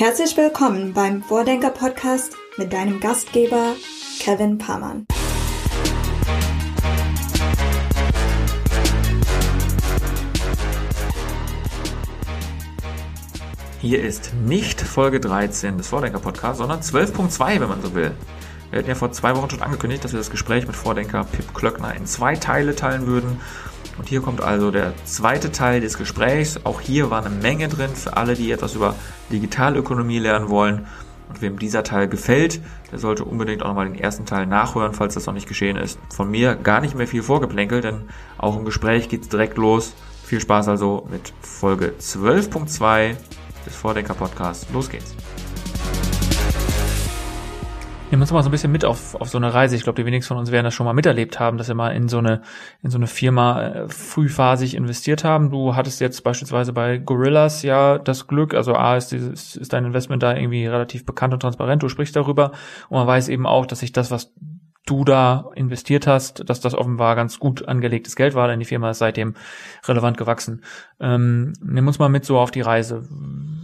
Herzlich willkommen beim Vordenker Podcast mit deinem Gastgeber Kevin Pamann. Hier ist nicht Folge 13 des Vordenker Podcasts, sondern 12.2, wenn man so will. Wir hatten ja vor zwei Wochen schon angekündigt, dass wir das Gespräch mit Vordenker Pip Klöckner in zwei Teile teilen würden. Und hier kommt also der zweite Teil des Gesprächs. Auch hier war eine Menge drin für alle, die etwas über Digitalökonomie lernen wollen. Und wem dieser Teil gefällt, der sollte unbedingt auch nochmal den ersten Teil nachhören, falls das noch nicht geschehen ist. Von mir gar nicht mehr viel vorgeplänkelt, denn auch im Gespräch geht's direkt los. Viel Spaß also mit Folge 12.2 des Vordenker Podcasts. Los geht's. Nehmen uns mal so ein bisschen mit auf, auf so eine Reise. Ich glaube, die wenigsten von uns werden das schon mal miterlebt haben, dass wir mal in so eine, in so eine Firma äh, frühphasig investiert haben. Du hattest jetzt beispielsweise bei Gorillas ja das Glück, also A ist, dieses, ist dein Investment da irgendwie relativ bekannt und transparent, du sprichst darüber und man weiß eben auch, dass sich das, was du da investiert hast, dass das offenbar ganz gut angelegtes Geld war, denn die Firma ist seitdem relevant gewachsen. Ähm, nimm uns mal mit so auf die Reise.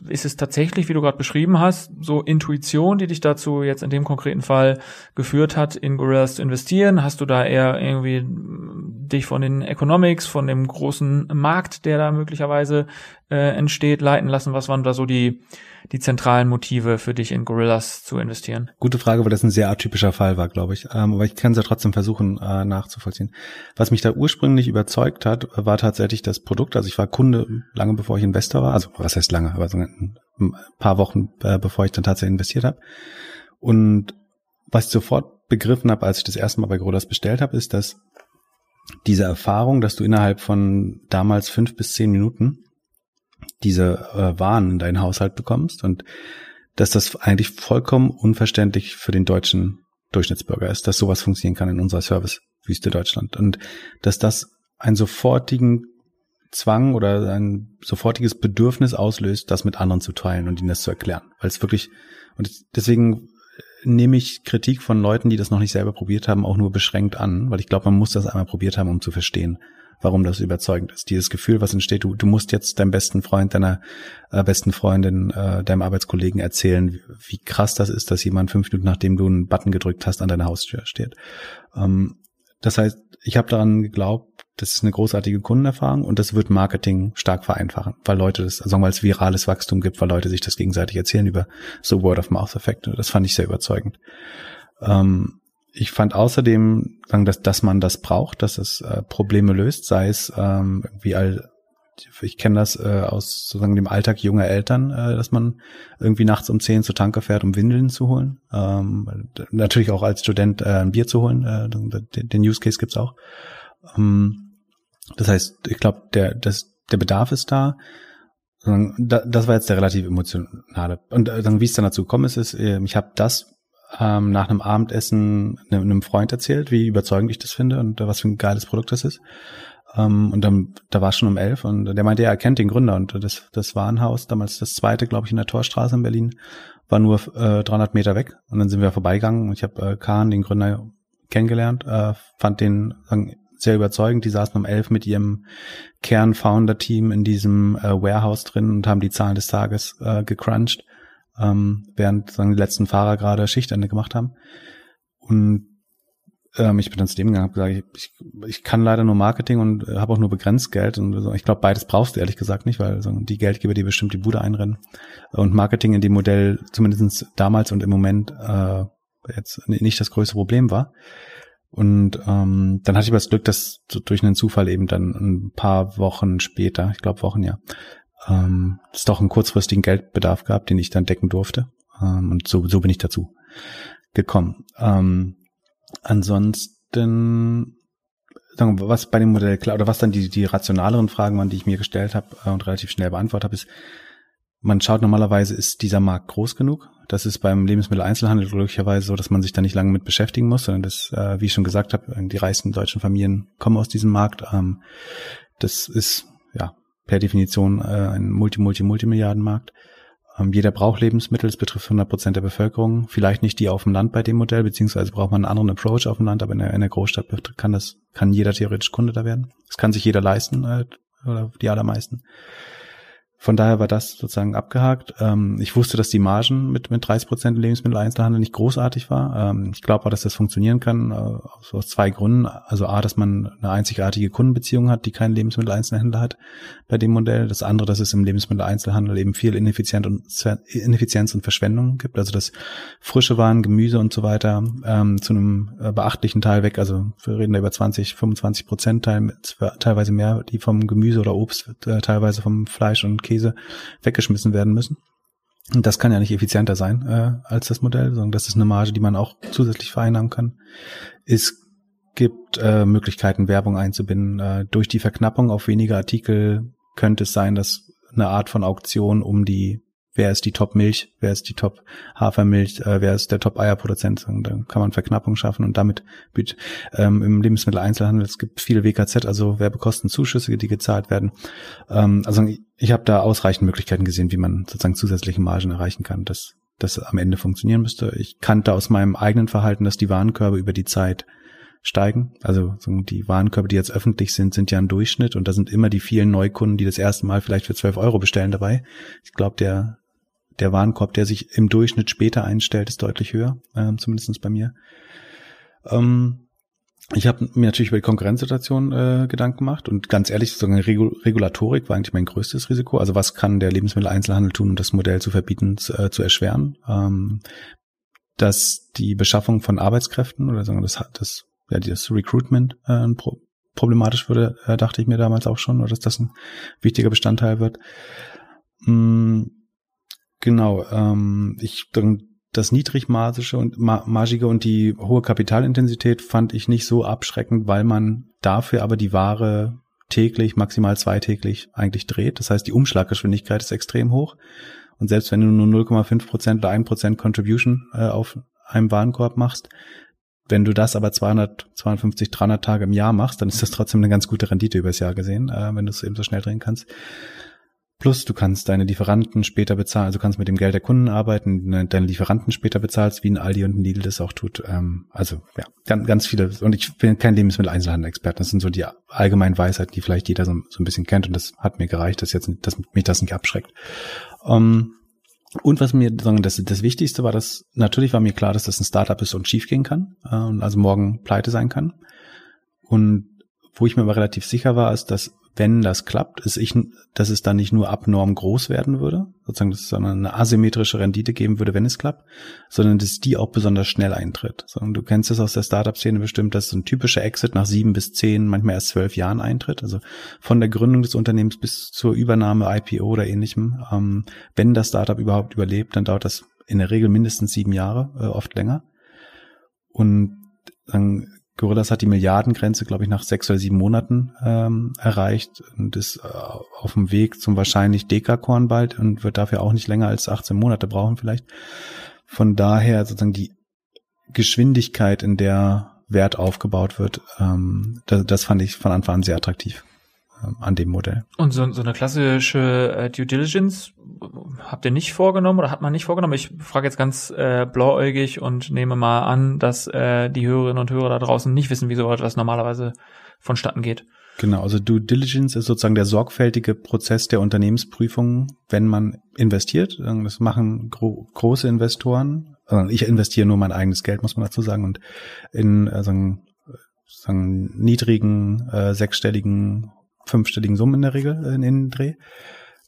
Ist es tatsächlich, wie du gerade beschrieben hast, so Intuition, die dich dazu jetzt in dem konkreten Fall geführt hat, in Gorillas zu investieren? Hast du da eher irgendwie dich von den Economics, von dem großen Markt, der da möglicherweise äh, entsteht, leiten lassen? Was waren da so die die zentralen Motive für dich in Gorillas zu investieren? Gute Frage, weil das ein sehr atypischer Fall war, glaube ich. Ähm, aber ich kann es ja trotzdem versuchen äh, nachzuvollziehen. Was mich da ursprünglich überzeugt hat, war tatsächlich das Produkt. Also ich war Kunde lange bevor ich Investor war. Also was heißt lange, aber so ein paar Wochen äh, bevor ich dann tatsächlich investiert habe. Und was ich sofort begriffen habe, als ich das erste Mal bei Gorillas bestellt habe, ist, dass diese Erfahrung, dass du innerhalb von damals fünf bis zehn Minuten diese äh, Waren in deinen Haushalt bekommst und dass das eigentlich vollkommen unverständlich für den deutschen Durchschnittsbürger ist, dass sowas funktionieren kann in unserer Servicewüste Deutschland. Und dass das einen sofortigen Zwang oder ein sofortiges Bedürfnis auslöst, das mit anderen zu teilen und ihnen das zu erklären, weil es wirklich und deswegen nehme ich Kritik von Leuten, die das noch nicht selber probiert haben, auch nur beschränkt an, weil ich glaube, man muss das einmal probiert haben, um zu verstehen, warum das überzeugend ist. Dieses Gefühl, was entsteht, du, du musst jetzt deinem besten Freund, deiner äh, besten Freundin, äh, deinem Arbeitskollegen erzählen, wie, wie, krass das ist, dass jemand fünf Minuten nachdem du einen Button gedrückt hast, an deiner Haustür steht. Ähm, das heißt, ich habe daran geglaubt, das ist eine großartige Kundenerfahrung und das wird Marketing stark vereinfachen, weil Leute das, also weil es virales Wachstum gibt, weil Leute sich das gegenseitig erzählen über so Word-of-Mouth-Effekte. Das fand ich sehr überzeugend. Ähm, ich fand außerdem, dass, dass man das braucht, dass es äh, Probleme löst, sei es ähm, wie all, ich kenne das äh, aus sozusagen dem Alltag junger Eltern, äh, dass man irgendwie nachts um zehn zur Tanke fährt, um Windeln zu holen. Ähm, natürlich auch als Student äh, ein Bier zu holen, äh, den, Use Case gibt's auch. Ähm, das heißt, ich glaube, der, das, der Bedarf ist da. Das war jetzt der relativ emotionale. Und äh, wie es dann dazu gekommen ist, ist, äh, ich habe das ähm, nach einem Abendessen einem Freund erzählt, wie überzeugend ich das finde und was für ein geiles Produkt das ist. Ähm, und dann, da war es schon um elf und der meinte, ja, er kennt den Gründer und das, das Warenhaus, damals das zweite, glaube ich, in der Torstraße in Berlin, war nur äh, 300 Meter weg und dann sind wir vorbeigegangen und ich habe äh, Kahn, den Gründer, kennengelernt, äh, fand den sehr überzeugend. Die saßen um elf mit ihrem Kern-Founder-Team in diesem äh, Warehouse drin und haben die Zahlen des Tages äh, gecrunched ähm, während sagen, die letzten Fahrer gerade Schichtende gemacht haben. Und ähm, ich bin dann zu dem gegangen, habe gesagt, ich, ich kann leider nur Marketing und äh, habe auch nur begrenzt Geld. Und so. ich glaube, beides brauchst du ehrlich gesagt nicht, weil so, die Geldgeber, die bestimmt die Bude einrennen. Und Marketing in dem Modell, zumindest damals und im Moment, äh, jetzt nicht das größte Problem war. Und ähm, dann hatte ich das Glück, dass durch einen Zufall eben dann ein paar Wochen später, ich glaube Wochen ja, ähm, es doch einen kurzfristigen Geldbedarf gab, den ich dann decken durfte. Ähm, und so, so bin ich dazu gekommen. Ähm, ansonsten, was bei dem Modell klar, oder was dann die, die rationaleren Fragen waren, die ich mir gestellt habe äh, und relativ schnell beantwortet habe, ist, man schaut normalerweise, ist dieser Markt groß genug? Das ist beim Lebensmitteleinzelhandel glücklicherweise so, dass man sich da nicht lange mit beschäftigen muss, sondern das, äh, wie ich schon gesagt habe, die reichsten deutschen Familien kommen aus diesem Markt. Ähm, das ist per Definition äh, ein Multi-Multi-Multimilliardenmarkt. Ähm, jeder braucht Lebensmittel, es betrifft 100 Prozent der Bevölkerung. Vielleicht nicht die auf dem Land bei dem Modell, beziehungsweise braucht man einen anderen Approach auf dem Land, aber in der, Großstadt kann das, kann jeder theoretisch Kunde da werden. Das kann sich jeder leisten, äh, oder die allermeisten. Von daher war das sozusagen abgehakt. Ähm, ich wusste, dass die Margen mit, mit 30 Prozent Lebensmitteleinzelhandel nicht großartig war. Ähm, ich glaube auch, dass das funktionieren kann, äh, aus, aus, zwei Gründen. Also A, dass man eine einzigartige Kundenbeziehung hat, die kein Lebensmitteleinzelhändler hat bei dem Modell. Das andere, dass es im Lebensmitteleinzelhandel eben viel Ineffizienz und, Ineffizienz und Verschwendung gibt. Also dass frische Waren, Gemüse und so weiter ähm, zu einem äh, beachtlichen Teil weg, also wir reden da über 20, 25 Prozent Teil, teilweise mehr, die vom Gemüse oder Obst, äh, teilweise vom Fleisch und Käse weggeschmissen werden müssen. Und das kann ja nicht effizienter sein äh, als das Modell, sondern das ist eine Marge, die man auch zusätzlich vereinnahmen kann. Es gibt äh, Möglichkeiten, Werbung einzubinden. Äh, durch die Verknappung auf weniger Artikel könnte es sein, dass eine Art von Auktion um die wer ist die Top-Milch, wer ist die Top-Hafermilch, äh, wer ist der Top-Eierproduzent. Und dann kann man Verknappung schaffen und damit ähm, im Lebensmitteleinzelhandel, es gibt viele WKZ, also Werbekostenzuschüsse, die gezahlt werden. Ähm, also ich habe da ausreichend Möglichkeiten gesehen, wie man sozusagen zusätzliche Margen erreichen kann, dass das am Ende funktionieren müsste. Ich kannte aus meinem eigenen Verhalten, dass die Warenkörbe über die Zeit steigen. Also die Warenkörbe, die jetzt öffentlich sind, sind ja ein Durchschnitt und da sind immer die vielen Neukunden, die das erste Mal vielleicht für 12 Euro bestellen dabei. Ich glaube, der der Warenkorb, der sich im Durchschnitt später einstellt, ist deutlich höher, äh, zumindest bei mir. Ähm, ich habe mir natürlich über die Konkurrenzsituation äh, Gedanken gemacht und ganz ehrlich, sozusagen Regul Regulatorik war eigentlich mein größtes Risiko. Also was kann der Lebensmitteleinzelhandel tun, um das Modell zu verbieten, äh, zu erschweren? Ähm, dass die Beschaffung von Arbeitskräften oder sagen wir das, das, ja, das Recruitment äh, pro problematisch würde, äh, dachte ich mir damals auch schon, oder dass das ein wichtiger Bestandteil wird. Mm, Genau, ähm, ich das niedrigmargische und margige und die hohe Kapitalintensität fand ich nicht so abschreckend, weil man dafür aber die Ware täglich, maximal zweitäglich eigentlich dreht. Das heißt, die Umschlaggeschwindigkeit ist extrem hoch. Und selbst wenn du nur 0,5 Prozent oder 1 Prozent Contribution äh, auf einem Warenkorb machst, wenn du das aber 200, 250, 300 Tage im Jahr machst, dann ist das trotzdem eine ganz gute Rendite übers Jahr gesehen, äh, wenn du es eben so schnell drehen kannst. Plus du kannst deine Lieferanten später bezahlen, also kannst mit dem Geld der Kunden arbeiten, ne, deine Lieferanten später bezahlst, wie ein Aldi und ein Lidl das auch tut. Ähm, also ja, ganz, ganz viele. Und ich bin kein Lebensmittel-Einzelhandel-Experte. Das sind so die allgemeinen Weisheiten, die vielleicht jeder so, so, ein bisschen kennt. Und das hat mir gereicht, dass jetzt dass mich das nicht abschreckt. Ähm, und was mir sagen, das, das Wichtigste war, dass natürlich war mir klar, dass das ein Startup ist und schief gehen kann äh, und also morgen pleite sein kann. Und wo ich mir aber relativ sicher war, ist, dass wenn das klappt, ist ich, dass es dann nicht nur abnorm groß werden würde, sozusagen, sondern eine asymmetrische Rendite geben würde, wenn es klappt, sondern dass die auch besonders schnell eintritt. Du kennst es aus der Startup-Szene bestimmt, dass ein typischer Exit nach sieben bis zehn, manchmal erst zwölf Jahren eintritt. Also von der Gründung des Unternehmens bis zur Übernahme, IPO oder ähnlichem. Ähm, wenn das Startup überhaupt überlebt, dann dauert das in der Regel mindestens sieben Jahre, äh, oft länger. Und dann Gorillas hat die Milliardengrenze, glaube ich, nach sechs oder sieben Monaten ähm, erreicht und ist äh, auf dem Weg zum wahrscheinlich Dekakorn bald und wird dafür auch nicht länger als 18 Monate brauchen vielleicht. Von daher sozusagen die Geschwindigkeit, in der Wert aufgebaut wird, ähm, das, das fand ich von Anfang an sehr attraktiv an dem Modell. Und so, so eine klassische äh, Due Diligence habt ihr nicht vorgenommen oder hat man nicht vorgenommen? Ich frage jetzt ganz äh, blauäugig und nehme mal an, dass äh, die Hörerinnen und Hörer da draußen nicht wissen, wie so etwas normalerweise vonstatten geht. Genau, also Due Diligence ist sozusagen der sorgfältige Prozess der Unternehmensprüfung, wenn man investiert. Das machen gro große Investoren. Also ich investiere nur mein eigenes Geld, muss man dazu sagen, und in sagen, sagen niedrigen, äh, sechsstelligen, fünfstelligen Summen in der Regel äh, in den Dreh.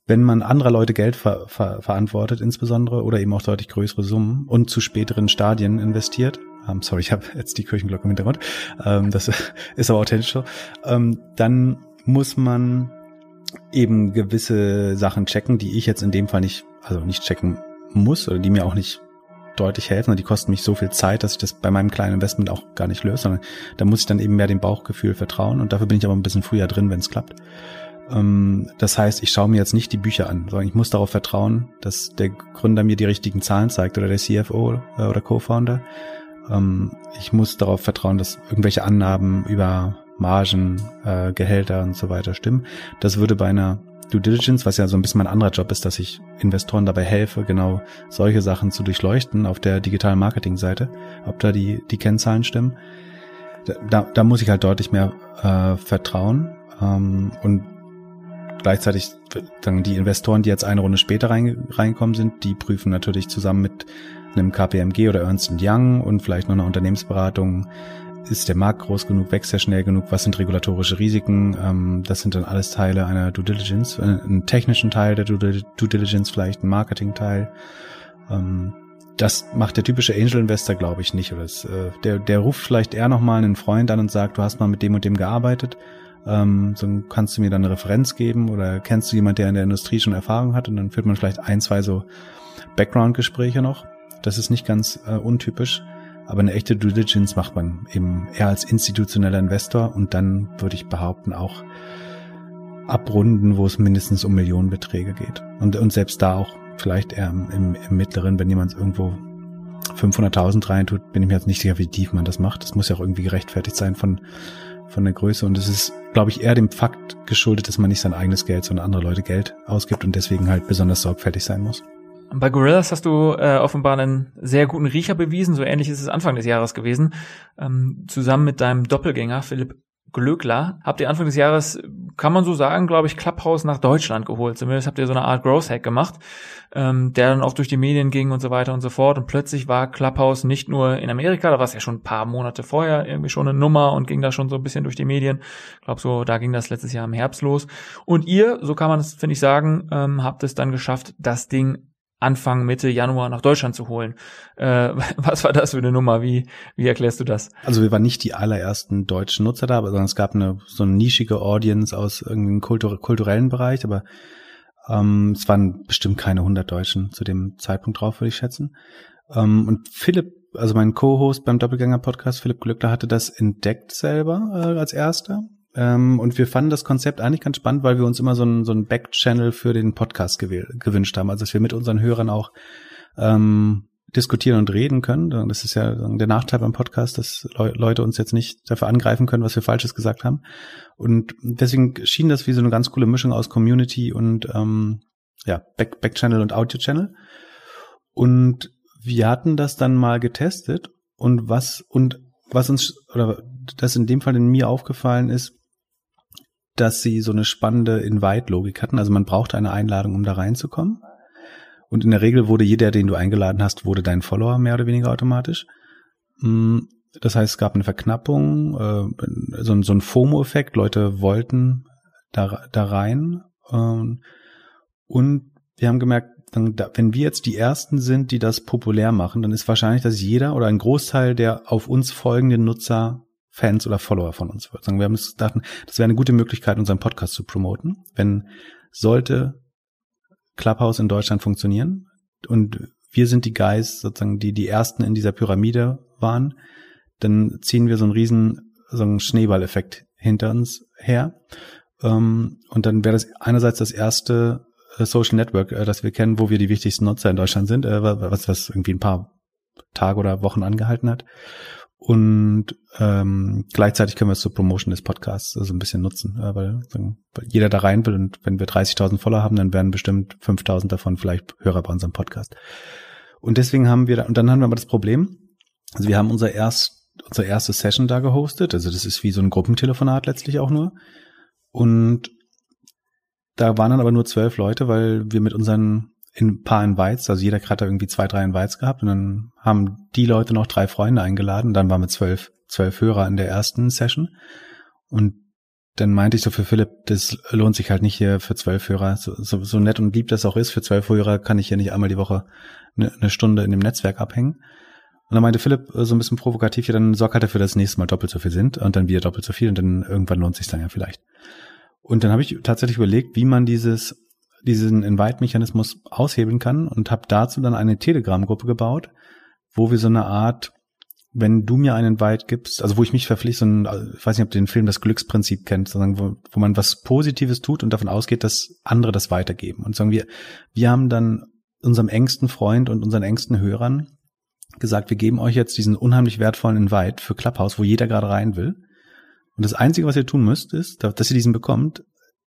Wenn man anderer Leute Geld ver ver verantwortet insbesondere oder eben auch deutlich größere Summen und zu späteren Stadien investiert, ähm, sorry, ich habe jetzt die Kirchenglocke im Hintergrund, ähm, das ist aber authentisch so, ähm, dann muss man eben gewisse Sachen checken, die ich jetzt in dem Fall nicht, also nicht checken muss oder die mir auch nicht deutlich helfen. Die kosten mich so viel Zeit, dass ich das bei meinem kleinen Investment auch gar nicht löse, sondern da muss ich dann eben mehr dem Bauchgefühl vertrauen und dafür bin ich aber ein bisschen früher drin, wenn es klappt. Ähm, das heißt, ich schaue mir jetzt nicht die Bücher an, sondern ich muss darauf vertrauen, dass der Gründer mir die richtigen Zahlen zeigt oder der CFO äh, oder Co-Founder. Ähm, ich muss darauf vertrauen, dass irgendwelche Annahmen über Margen, äh, Gehälter und so weiter stimmen. Das würde bei einer Due Diligence, was ja so ein bisschen mein anderer Job ist, dass ich Investoren dabei helfe, genau solche Sachen zu durchleuchten auf der digitalen Marketingseite, ob da die, die Kennzahlen stimmen. Da, da muss ich halt deutlich mehr äh, vertrauen. Ähm, und gleichzeitig dann die Investoren, die jetzt eine Runde später rein, reinkommen sind, die prüfen natürlich zusammen mit einem KPMG oder Ernst Young und vielleicht noch einer Unternehmensberatung, ist der Markt groß genug, wächst er schnell genug, was sind regulatorische Risiken, ähm, das sind dann alles Teile einer Due Diligence, äh, einen technischen Teil der Due, Due Diligence vielleicht, ein Marketing-Teil. Ähm, das macht der typische Angel Investor, glaube ich, nicht. Oder das, äh, der, der ruft vielleicht eher nochmal einen Freund an und sagt, du hast mal mit dem und dem gearbeitet. Ähm, so kannst du mir dann eine Referenz geben oder kennst du jemand, der in der Industrie schon Erfahrung hat und dann führt man vielleicht ein, zwei so Background-Gespräche noch. Das ist nicht ganz äh, untypisch. Aber eine echte Due Diligence macht man eben eher als institutioneller Investor und dann würde ich behaupten auch abrunden, wo es mindestens um Millionenbeträge geht. Und, und selbst da auch vielleicht eher im, im mittleren, wenn jemand irgendwo 500.000 reintut, bin ich mir jetzt nicht sicher, wie tief man das macht. Das muss ja auch irgendwie gerechtfertigt sein von, von der Größe. Und es ist, glaube ich, eher dem Fakt geschuldet, dass man nicht sein eigenes Geld, sondern andere Leute Geld ausgibt und deswegen halt besonders sorgfältig sein muss. Bei Gorillas hast du äh, offenbar einen sehr guten Riecher bewiesen. So ähnlich ist es Anfang des Jahres gewesen. Ähm, zusammen mit deinem Doppelgänger Philipp Glöckler habt ihr Anfang des Jahres, kann man so sagen, glaube ich, Clubhouse nach Deutschland geholt. Zumindest habt ihr so eine Art Growth Hack gemacht, ähm, der dann auch durch die Medien ging und so weiter und so fort. Und plötzlich war Clubhouse nicht nur in Amerika, da war es ja schon ein paar Monate vorher irgendwie schon eine Nummer und ging da schon so ein bisschen durch die Medien. Ich glaube so, da ging das letztes Jahr im Herbst los. Und ihr, so kann man es, finde ich, sagen, ähm, habt es dann geschafft, das Ding Anfang, Mitte Januar nach Deutschland zu holen. Äh, was war das für eine Nummer? Wie, wie erklärst du das? Also wir waren nicht die allerersten deutschen Nutzer da, sondern es gab eine so eine nischige Audience aus irgendeinem Kultur kulturellen Bereich, aber ähm, es waren bestimmt keine 100 Deutschen zu dem Zeitpunkt drauf, würde ich schätzen. Ähm, und Philipp, also mein Co-Host beim Doppelgänger-Podcast, Philipp Glückler, hatte das entdeckt selber äh, als erster ähm, und wir fanden das Konzept eigentlich ganz spannend, weil wir uns immer so einen so einen Backchannel für den Podcast gewünscht haben. Also dass wir mit unseren Hörern auch ähm, diskutieren und reden können. Das ist ja der Nachteil beim Podcast, dass Leute uns jetzt nicht dafür angreifen können, was wir Falsches gesagt haben. Und deswegen schien das wie so eine ganz coole Mischung aus Community und ähm, ja, Back Backchannel und Audio-Channel. Und wir hatten das dann mal getestet und was und was uns oder das in dem Fall in mir aufgefallen ist, dass sie so eine spannende Invite-Logik hatten. Also man brauchte eine Einladung, um da reinzukommen. Und in der Regel wurde jeder, den du eingeladen hast, wurde dein Follower mehr oder weniger automatisch. Mm, das heißt, es gab eine Verknappung, äh, so, ein FOMO-Effekt. Leute wollten da, rein. Ähm, und wir haben gemerkt, wenn wir jetzt die Ersten sind, die das populär machen, dann ist wahrscheinlich, dass jeder oder ein Großteil der auf uns folgenden Nutzer Fans oder Follower von uns wird. Wir haben uns gedacht, das wäre eine gute Möglichkeit, unseren Podcast zu promoten. Wenn sollte Clubhouse in Deutschland funktionieren und wir sind die Guys, sozusagen, die die ersten in dieser Pyramide waren, dann ziehen wir so einen riesen, so einen Schneeballeffekt hinter uns her. Ähm, und dann wäre das einerseits das erste äh, Social Network, äh, das wir kennen, wo wir die wichtigsten Nutzer in Deutschland sind, äh, was, was irgendwie ein paar Tage oder Wochen angehalten hat. Und ähm, gleichzeitig können wir es zur Promotion des Podcasts so also ein bisschen nutzen, äh, weil, weil jeder da rein will und wenn wir 30.000 Follower haben, dann werden bestimmt 5.000 davon vielleicht Hörer bei unserem Podcast. Und deswegen haben wir, da, und dann haben wir aber das Problem, also wir haben unser erst, unsere erste Session da gehostet, also das ist wie so ein Gruppentelefonat letztlich auch nur. Und da waren dann aber nur zwölf Leute, weil wir mit unseren in ein paar Invites, also jeder hat da irgendwie zwei, drei Invites gehabt. Und dann haben die Leute noch drei Freunde eingeladen, dann waren wir zwölf, zwölf Hörer in der ersten Session. Und dann meinte ich so für Philipp, das lohnt sich halt nicht hier für zwölf Hörer, so, so, so nett und lieb das auch ist, für zwölf Hörer kann ich hier nicht einmal die Woche eine, eine Stunde in dem Netzwerk abhängen. Und dann meinte Philipp äh, so ein bisschen provokativ, ja, dann sorg halt dafür, dass das nächste Mal doppelt so viel sind und dann wieder doppelt so viel und dann irgendwann lohnt sich dann ja vielleicht. Und dann habe ich tatsächlich überlegt, wie man dieses diesen Invite-Mechanismus aushebeln kann und habe dazu dann eine Telegram-Gruppe gebaut, wo wir so eine Art, wenn du mir einen Invite gibst, also wo ich mich verpflichte, so ein, ich weiß nicht, ob du den Film das Glücksprinzip kennt, sondern wo, wo man was Positives tut und davon ausgeht, dass andere das weitergeben. Und sagen wir, wir haben dann unserem engsten Freund und unseren engsten Hörern gesagt, wir geben euch jetzt diesen unheimlich wertvollen Invite für Clubhouse, wo jeder gerade rein will. Und das Einzige, was ihr tun müsst, ist, dass ihr diesen bekommt,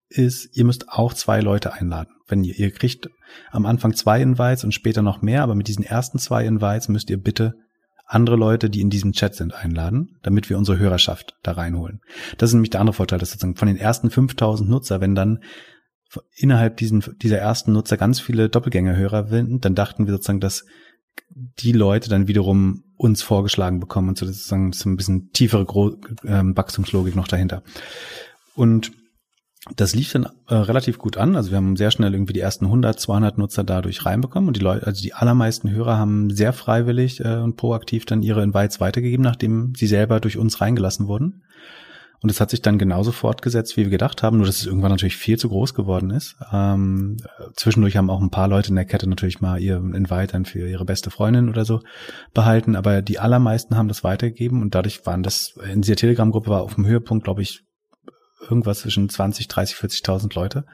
ist, ihr müsst auch zwei Leute einladen. Wenn ihr, ihr kriegt am Anfang zwei Invites und später noch mehr, aber mit diesen ersten zwei Invites müsst ihr bitte andere Leute, die in diesem Chat sind, einladen, damit wir unsere Hörerschaft da reinholen. Das ist nämlich der andere Vorteil, dass sozusagen von den ersten 5000 Nutzer, wenn dann innerhalb diesen, dieser ersten Nutzer ganz viele Doppelgängerhörer finden, dann dachten wir sozusagen, dass die Leute dann wiederum uns vorgeschlagen bekommen und so sozusagen so ein bisschen tiefere Gro ähm, Wachstumslogik noch dahinter. Und das lief dann äh, relativ gut an. Also wir haben sehr schnell irgendwie die ersten 100, 200 Nutzer dadurch reinbekommen und die Leute, also die allermeisten Hörer haben sehr freiwillig äh, und proaktiv dann ihre Invites weitergegeben, nachdem sie selber durch uns reingelassen wurden. Und es hat sich dann genauso fortgesetzt, wie wir gedacht haben, nur dass es irgendwann natürlich viel zu groß geworden ist. Ähm, zwischendurch haben auch ein paar Leute in der Kette natürlich mal ihren Invite dann für ihre beste Freundin oder so behalten, aber die allermeisten haben das weitergegeben und dadurch waren das, in dieser Telegram-Gruppe war auf dem Höhepunkt, glaube ich, irgendwas zwischen 20, 30, 40.000 Leute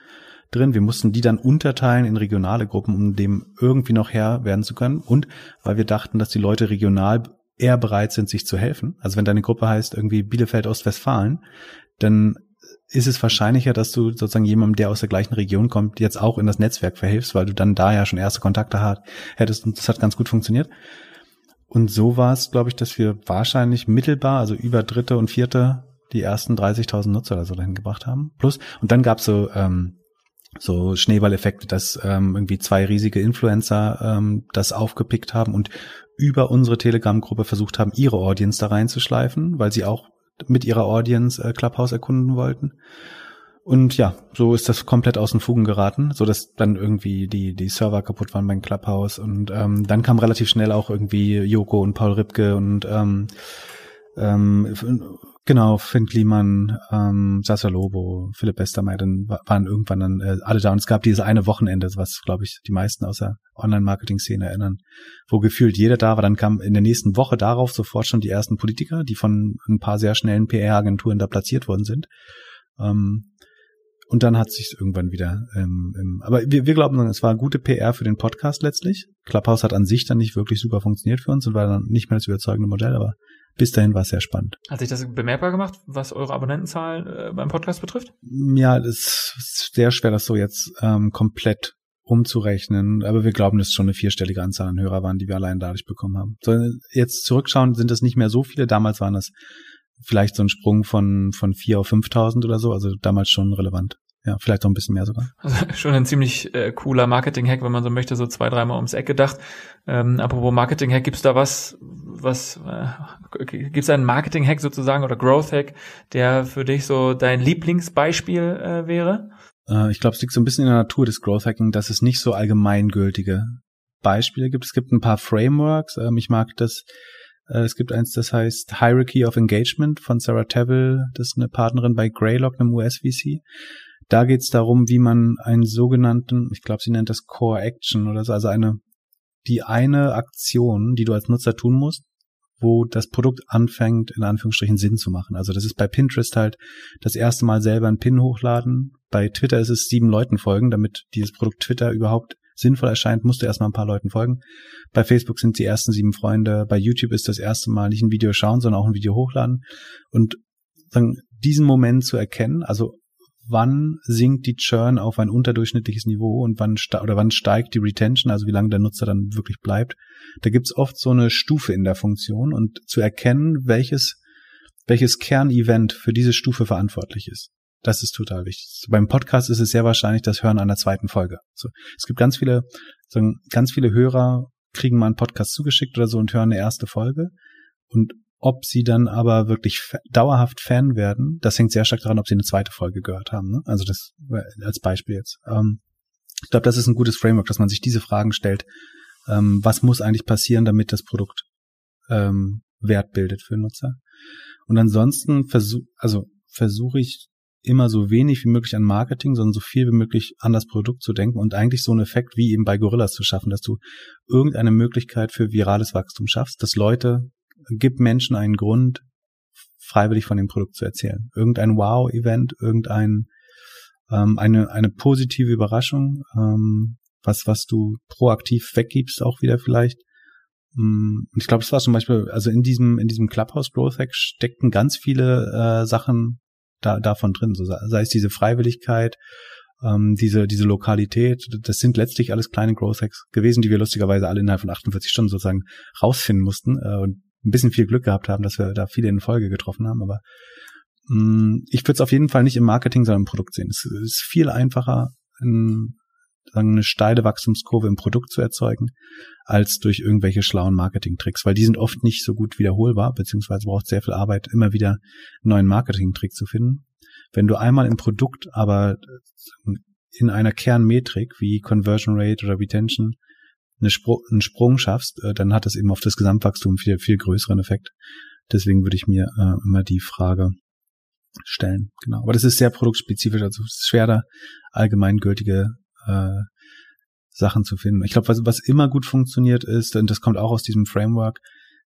drin. Wir mussten die dann unterteilen in regionale Gruppen, um dem irgendwie noch Herr werden zu können. Und weil wir dachten, dass die Leute regional eher bereit sind, sich zu helfen. Also wenn deine Gruppe heißt irgendwie Bielefeld Ostwestfalen, dann ist es wahrscheinlicher, dass du sozusagen jemandem, der aus der gleichen Region kommt, jetzt auch in das Netzwerk verhilfst, weil du dann da ja schon erste Kontakte hat, hättest und das hat ganz gut funktioniert. Und so war es, glaube ich, dass wir wahrscheinlich mittelbar, also über dritte und vierte, die ersten 30.000 Nutzer oder so dahin gebracht haben. Plus, und dann gab's so ähm, so Schneeballeffekte, dass ähm, irgendwie zwei riesige Influencer ähm, das aufgepickt haben und über unsere Telegram-Gruppe versucht haben, ihre Audience da reinzuschleifen, weil sie auch mit ihrer Audience äh, Clubhouse erkunden wollten. Und ja, so ist das komplett aus den Fugen geraten, so dass dann irgendwie die die Server kaputt waren beim Clubhouse und ähm, dann kam relativ schnell auch irgendwie Joko und Paul Ripke und ähm, ähm, Genau, Finn Kliman, ähm, Sasa Lobo, Philipp Westermeier, dann waren irgendwann dann äh, alle da. Und es gab dieses eine Wochenende, was, glaube ich, die meisten aus der Online-Marketing-Szene erinnern, wo gefühlt jeder da war. Dann kam in der nächsten Woche darauf sofort schon die ersten Politiker, die von ein paar sehr schnellen PR-Agenturen da platziert worden sind. Ähm, und dann hat sich irgendwann wieder. Ähm, ähm, aber wir, wir glauben, es war gute PR für den Podcast letztlich. Clubhouse hat an sich dann nicht wirklich super funktioniert für uns und war dann nicht mehr das überzeugende Modell, aber bis dahin war es sehr spannend. Hat sich das bemerkbar gemacht, was eure Abonnentenzahl äh, beim Podcast betrifft? Ja, es ist sehr schwer, das so jetzt ähm, komplett umzurechnen, aber wir glauben, dass es schon eine vierstellige Anzahl an Hörer waren, die wir allein dadurch bekommen haben. So, jetzt zurückschauen, sind das nicht mehr so viele. Damals waren das vielleicht so ein Sprung von, von vier auf 5000 oder so, also damals schon relevant. Ja, vielleicht auch ein bisschen mehr sogar. Also schon ein ziemlich äh, cooler Marketing-Hack, wenn man so möchte, so zwei, dreimal ums Eck gedacht. Ähm, apropos Marketing-Hack, gibt's da was, was, äh, gibt's da einen Marketing-Hack sozusagen oder Growth-Hack, der für dich so dein Lieblingsbeispiel äh, wäre? Äh, ich glaube, es liegt so ein bisschen in der Natur des Growth-Hacking, dass es nicht so allgemeingültige Beispiele gibt. Es gibt ein paar Frameworks. Ähm, ich mag das, äh, es gibt eins, das heißt Hierarchy of Engagement von Sarah Tavel. Das ist eine Partnerin bei Greylock, einem US-VC. Da geht es darum, wie man einen sogenannten, ich glaube, sie nennt das Core Action oder so, also eine, die eine Aktion, die du als Nutzer tun musst, wo das Produkt anfängt, in Anführungsstrichen Sinn zu machen. Also das ist bei Pinterest halt das erste Mal selber einen Pin hochladen. Bei Twitter ist es sieben Leuten folgen, damit dieses Produkt Twitter überhaupt sinnvoll erscheint, musst du erstmal ein paar Leuten folgen. Bei Facebook sind die ersten sieben Freunde. Bei YouTube ist das erste Mal nicht ein Video schauen, sondern auch ein Video hochladen. Und dann diesen Moment zu erkennen, also wann sinkt die Churn auf ein unterdurchschnittliches Niveau und wann oder wann steigt die Retention, also wie lange der Nutzer dann wirklich bleibt. Da gibt's oft so eine Stufe in der Funktion und zu erkennen, welches welches Kernevent für diese Stufe verantwortlich ist. Das ist total wichtig. Beim Podcast ist es sehr wahrscheinlich das Hören einer zweiten Folge. So, es gibt ganz viele, so, ganz viele Hörer kriegen mal einen Podcast zugeschickt oder so und hören eine erste Folge. Und ob sie dann aber wirklich dauerhaft Fan werden, das hängt sehr stark daran, ob sie eine zweite Folge gehört haben. Ne? Also das als Beispiel jetzt. Ähm, ich glaube, das ist ein gutes Framework, dass man sich diese Fragen stellt. Ähm, was muss eigentlich passieren, damit das Produkt ähm, Wert bildet für Nutzer? Und ansonsten versuche also versuche ich immer so wenig wie möglich an Marketing, sondern so viel wie möglich an das Produkt zu denken und eigentlich so einen Effekt wie eben bei Gorillas zu schaffen, dass du irgendeine Möglichkeit für virales Wachstum schaffst, dass Leute gib Menschen einen Grund, freiwillig von dem Produkt zu erzählen. Irgendein Wow-Event, irgendein ähm, eine eine positive Überraschung, ähm, was was du proaktiv weggibst, auch wieder vielleicht. Mm, und ich glaube, das war zum Beispiel, also in diesem in diesem Clubhouse Growth Hack steckten ganz viele äh, Sachen da davon drin, so sei es diese Freiwilligkeit, ähm, diese, diese Lokalität, das sind letztlich alles kleine Growth Hacks gewesen, die wir lustigerweise alle innerhalb von 48 Stunden sozusagen rausfinden mussten. Äh, und ein bisschen viel Glück gehabt haben, dass wir da viele in Folge getroffen haben. Aber mh, mm, ich würde es auf jeden Fall nicht im Marketing, sondern im Produkt sehen. Es ist viel einfacher, ein, sagen, eine steile Wachstumskurve im Produkt zu erzeugen, als durch irgendwelche schlauen Marketing-Tricks, weil die sind oft nicht so gut wiederholbar, beziehungsweise braucht sehr viel Arbeit, immer wieder einen neuen Marketing-Trick zu finden. Wenn du einmal im Produkt aber in einer Kernmetrik wie Conversion Rate oder Retention eine Spr einen Sprung schaffst, äh, dann hat das eben auf das Gesamtwachstum viel, viel größeren Effekt. Deswegen würde ich mir äh, immer die Frage stellen. Genau. Aber das ist sehr produktspezifisch, also es ist schwer da allgemeingültige äh, Sachen zu finden. Ich glaube, was, was immer gut funktioniert ist, und das kommt auch aus diesem Framework,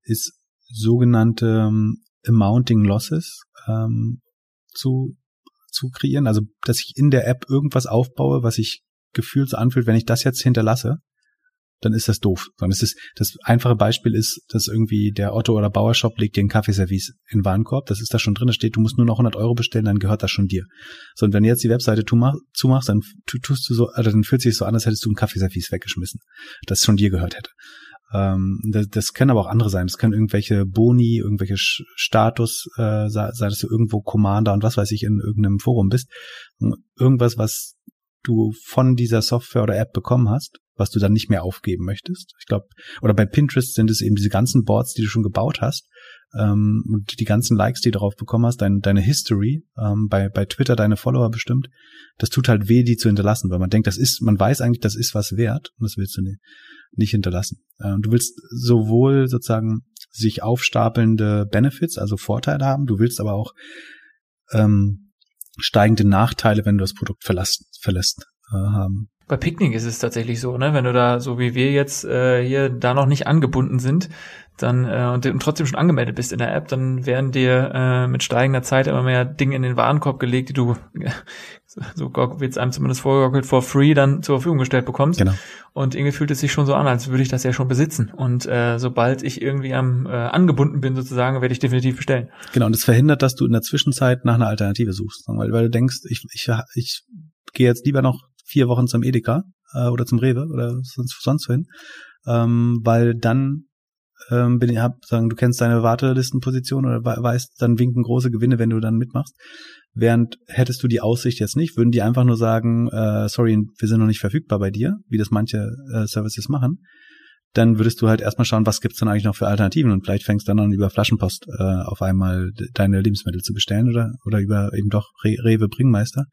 ist sogenannte ähm, Amounting Losses ähm, zu zu kreieren. Also, dass ich in der App irgendwas aufbaue, was sich gefühlt so anfühlt, wenn ich das jetzt hinterlasse, dann ist das doof. Das ist, das einfache Beispiel ist, dass irgendwie der Otto oder Bauershop legt dir ein Kaffeeservice in Warenkorb. Das ist da schon drin. Da steht, du musst nur noch 100 Euro bestellen, dann gehört das schon dir. So, und wenn du jetzt die Webseite zumachst, dann tust du so, also dann fühlt sich so an, als hättest du ein Kaffeeservice weggeschmissen, das schon dir gehört hätte. Ähm, das, können aber auch andere sein. Das können irgendwelche Boni, irgendwelche Status, äh, sei, sei du irgendwo Commander und was weiß ich in irgendeinem Forum bist. Irgendwas, was du von dieser Software oder App bekommen hast, was du dann nicht mehr aufgeben möchtest. Ich glaube, oder bei Pinterest sind es eben diese ganzen Boards, die du schon gebaut hast ähm, und die ganzen Likes, die du darauf bekommen hast, dein, deine History, ähm, bei, bei Twitter deine Follower bestimmt. Das tut halt weh, die zu hinterlassen, weil man denkt, das ist, man weiß eigentlich, das ist was wert und das willst du nicht nicht hinterlassen. Äh, du willst sowohl sozusagen sich aufstapelnde Benefits, also Vorteile haben, du willst aber auch ähm, steigende Nachteile, wenn du das Produkt verlässt, verlässt äh, haben. Bei Picknick ist es tatsächlich so, ne? Wenn du da so wie wir jetzt äh, hier da noch nicht angebunden sind, dann äh, und, und trotzdem schon angemeldet bist in der App, dann werden dir äh, mit steigender Zeit immer mehr Dinge in den Warenkorb gelegt, die du so wird es einem zumindest vorgegaukelt for free dann zur Verfügung gestellt bekommst. Genau. Und irgendwie fühlt es sich schon so an, als würde ich das ja schon besitzen. Und äh, sobald ich irgendwie am äh, angebunden bin sozusagen, werde ich definitiv bestellen. Genau. Und das verhindert, dass du in der Zwischenzeit nach einer Alternative suchst, weil, weil du denkst, ich ich ich gehe jetzt lieber noch vier Wochen zum Edeka äh, oder zum Rewe oder sonst, sonst wohin, ähm, weil dann ähm, bin ich hab sagen, du kennst deine Wartelistenposition oder weißt, dann winken große Gewinne, wenn du dann mitmachst. Während hättest du die Aussicht jetzt nicht, würden die einfach nur sagen, äh, sorry, wir sind noch nicht verfügbar bei dir, wie das manche äh, Services machen dann würdest du halt erstmal schauen, was gibt's denn eigentlich noch für Alternativen und vielleicht fängst du dann an über Flaschenpost äh, auf einmal deine Lebensmittel zu bestellen oder oder über eben doch Re Rewe Bringmeister.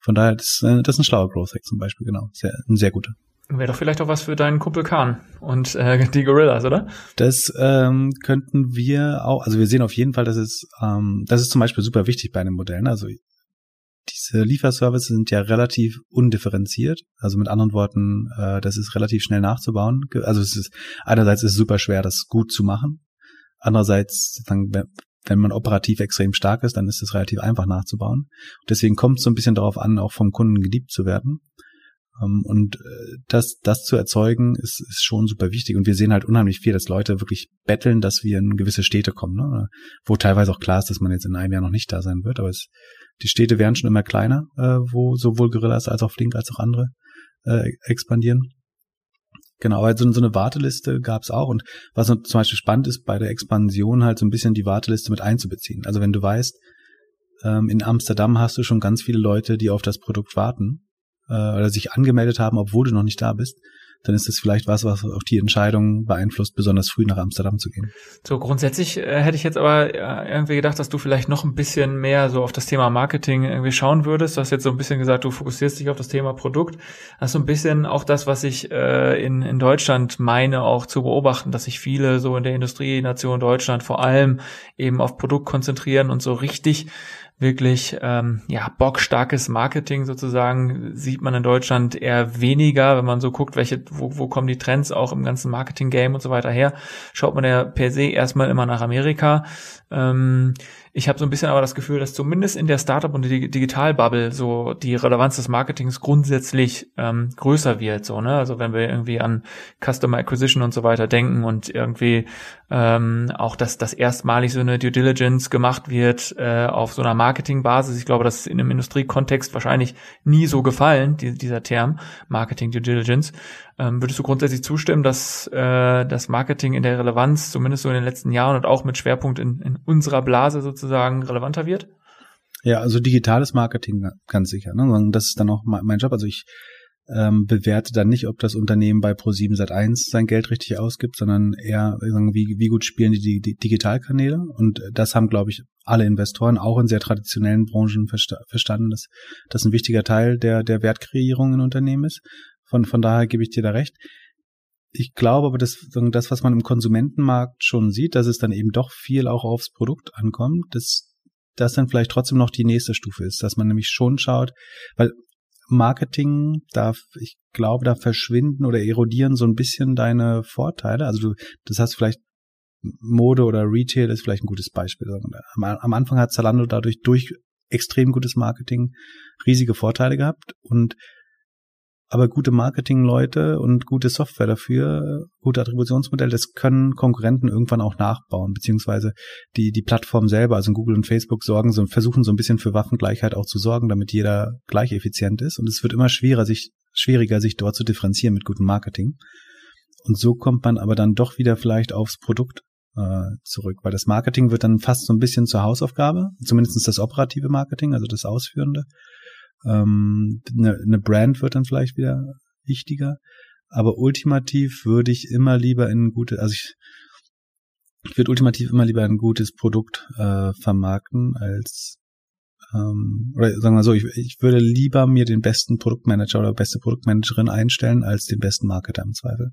Von daher das, äh, das ist ein schlauer Growth Hack zum Beispiel, genau, sehr, ein sehr guter. Wäre doch vielleicht auch was für deinen Kumpel Kahn und äh, die Gorillas, oder? Das ähm, könnten wir auch, also wir sehen auf jeden Fall, dass es, ähm, das ist zum Beispiel super wichtig bei einem Modell. Ne? Also diese Lieferservices sind ja relativ undifferenziert. Also mit anderen Worten, äh, das ist relativ schnell nachzubauen. Also es ist einerseits ist es super schwer, das gut zu machen. Andererseits, wenn man operativ extrem stark ist, dann ist es relativ einfach nachzubauen. Deswegen kommt es so ein bisschen darauf an, auch vom Kunden geliebt zu werden. Ähm, und äh, das, das zu erzeugen, ist, ist schon super wichtig. Und wir sehen halt unheimlich viel, dass Leute wirklich betteln, dass wir in gewisse Städte kommen, ne? wo teilweise auch klar ist, dass man jetzt in einem Jahr noch nicht da sein wird. Aber es, die Städte werden schon immer kleiner, äh, wo sowohl Gorillas als auch Flink als auch andere äh, expandieren. Genau, also so eine Warteliste gab es auch. Und was zum Beispiel spannend ist, bei der Expansion halt so ein bisschen die Warteliste mit einzubeziehen. Also wenn du weißt, ähm, in Amsterdam hast du schon ganz viele Leute, die auf das Produkt warten äh, oder sich angemeldet haben, obwohl du noch nicht da bist, dann ist das vielleicht was, was auch die Entscheidung beeinflusst, besonders früh nach Amsterdam zu gehen. So grundsätzlich äh, hätte ich jetzt aber äh, irgendwie gedacht, dass du vielleicht noch ein bisschen mehr so auf das Thema Marketing irgendwie schauen würdest. Du hast jetzt so ein bisschen gesagt, du fokussierst dich auf das Thema Produkt. Das ist so ein bisschen auch das, was ich äh, in, in Deutschland meine, auch zu beobachten, dass sich viele so in der Industrienation Deutschland vor allem eben auf Produkt konzentrieren und so richtig wirklich ähm, ja bockstarkes Marketing sozusagen sieht man in Deutschland eher weniger, wenn man so guckt, welche wo, wo kommen die Trends auch im ganzen Marketing Game und so weiter her, schaut man ja per se erstmal immer nach Amerika. Ähm, ich habe so ein bisschen aber das Gefühl, dass zumindest in der Startup- und Digital-Bubble so die Relevanz des Marketings grundsätzlich ähm, größer wird. So, ne? Also wenn wir irgendwie an Customer Acquisition und so weiter denken und irgendwie ähm, auch, dass das erstmalig so eine Due Diligence gemacht wird äh, auf so einer Marketingbasis. Ich glaube, das ist in einem Industriekontext wahrscheinlich nie so gefallen, die, dieser Term Marketing Due Diligence. Ähm, würdest du grundsätzlich zustimmen, dass äh, das Marketing in der Relevanz, zumindest so in den letzten Jahren und auch mit Schwerpunkt in, in unserer Blase sozusagen, relevanter wird? Ja, also digitales Marketing ganz sicher. Ne? Das ist dann auch mein Job. Also ich ähm, bewerte dann nicht, ob das Unternehmen bei Pro7 Sat1 sein Geld richtig ausgibt, sondern eher wie, wie gut spielen die, die Digitalkanäle. Und das haben, glaube ich, alle Investoren auch in sehr traditionellen Branchen versta verstanden, dass das ein wichtiger Teil der, der Wertkreierung in Unternehmen ist. Von, von daher gebe ich dir da recht. Ich glaube aber, dass das, was man im Konsumentenmarkt schon sieht, dass es dann eben doch viel auch aufs Produkt ankommt, dass das dann vielleicht trotzdem noch die nächste Stufe ist, dass man nämlich schon schaut, weil Marketing, da, ich glaube, da verschwinden oder erodieren so ein bisschen deine Vorteile. Also du, das hast vielleicht Mode oder Retail ist vielleicht ein gutes Beispiel. Am, am Anfang hat Zalando dadurch durch extrem gutes Marketing riesige Vorteile gehabt und aber gute Marketingleute und gute Software dafür, gute Attributionsmodelle, das können Konkurrenten irgendwann auch nachbauen, beziehungsweise die, die Plattform selber, also Google und Facebook sorgen so, versuchen so ein bisschen für Waffengleichheit auch zu sorgen, damit jeder gleich effizient ist. Und es wird immer schwerer, sich, schwieriger, sich dort zu differenzieren mit gutem Marketing. Und so kommt man aber dann doch wieder vielleicht aufs Produkt äh, zurück, weil das Marketing wird dann fast so ein bisschen zur Hausaufgabe, zumindest das operative Marketing, also das Ausführende. Ähm, eine, eine Brand wird dann vielleicht wieder wichtiger. Aber ultimativ würde ich immer lieber in gute, also ich, ich würde ultimativ immer lieber ein gutes Produkt äh, vermarkten als ähm, oder sagen wir so, ich, ich würde lieber mir den besten Produktmanager oder beste Produktmanagerin einstellen als den besten Marketer im Zweifel.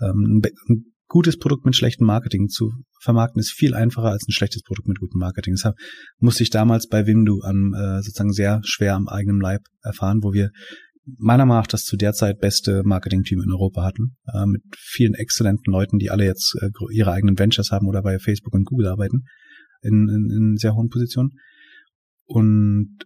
Ähm, ein, gutes Produkt mit schlechtem Marketing zu vermarkten ist viel einfacher als ein schlechtes Produkt mit gutem Marketing. Deshalb musste ich damals bei Wimdu am, äh, sozusagen sehr schwer am eigenen Leib erfahren, wo wir meiner Meinung nach das zu der Zeit beste Marketing-Team in Europa hatten, äh, mit vielen exzellenten Leuten, die alle jetzt äh, ihre eigenen Ventures haben oder bei Facebook und Google arbeiten, in, in, in sehr hohen Positionen. Und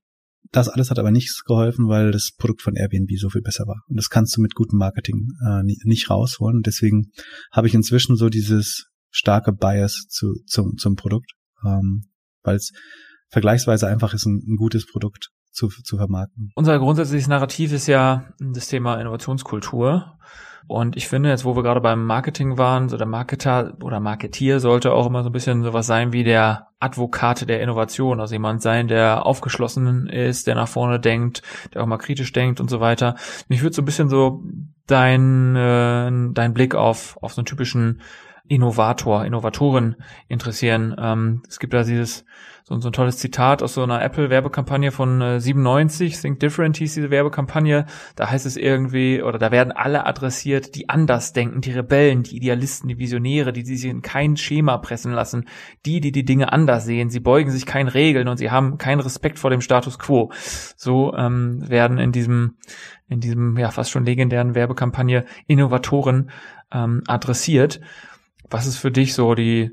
das alles hat aber nichts geholfen, weil das Produkt von Airbnb so viel besser war. Und das kannst du mit gutem Marketing äh, nicht rausholen. deswegen habe ich inzwischen so dieses starke Bias zu, zum, zum Produkt, ähm, weil es vergleichsweise einfach ist, ein, ein gutes Produkt zu, zu vermarkten. Unser grundsätzliches Narrativ ist ja das Thema Innovationskultur. Und ich finde, jetzt wo wir gerade beim Marketing waren, so der Marketer oder Marketier sollte auch immer so ein bisschen sowas sein wie der Advokate der Innovation, also jemand sein, der aufgeschlossen ist, der nach vorne denkt, der auch mal kritisch denkt und so weiter. Mich würde so ein bisschen so dein, äh, dein Blick auf, auf so einen typischen Innovator, Innovatoren interessieren. Ähm, es gibt da dieses so, so ein tolles Zitat aus so einer Apple-Werbekampagne von äh, 97, Think Different hieß diese Werbekampagne. Da heißt es irgendwie, oder da werden alle adressiert, die anders denken, die Rebellen, die Idealisten, die Visionäre, die, die sich in kein Schema pressen lassen, die, die die Dinge anders sehen. Sie beugen sich keinen Regeln und sie haben keinen Respekt vor dem Status quo. So ähm, werden in diesem in diesem ja fast schon legendären Werbekampagne Innovatoren ähm, adressiert. Was ist für dich so die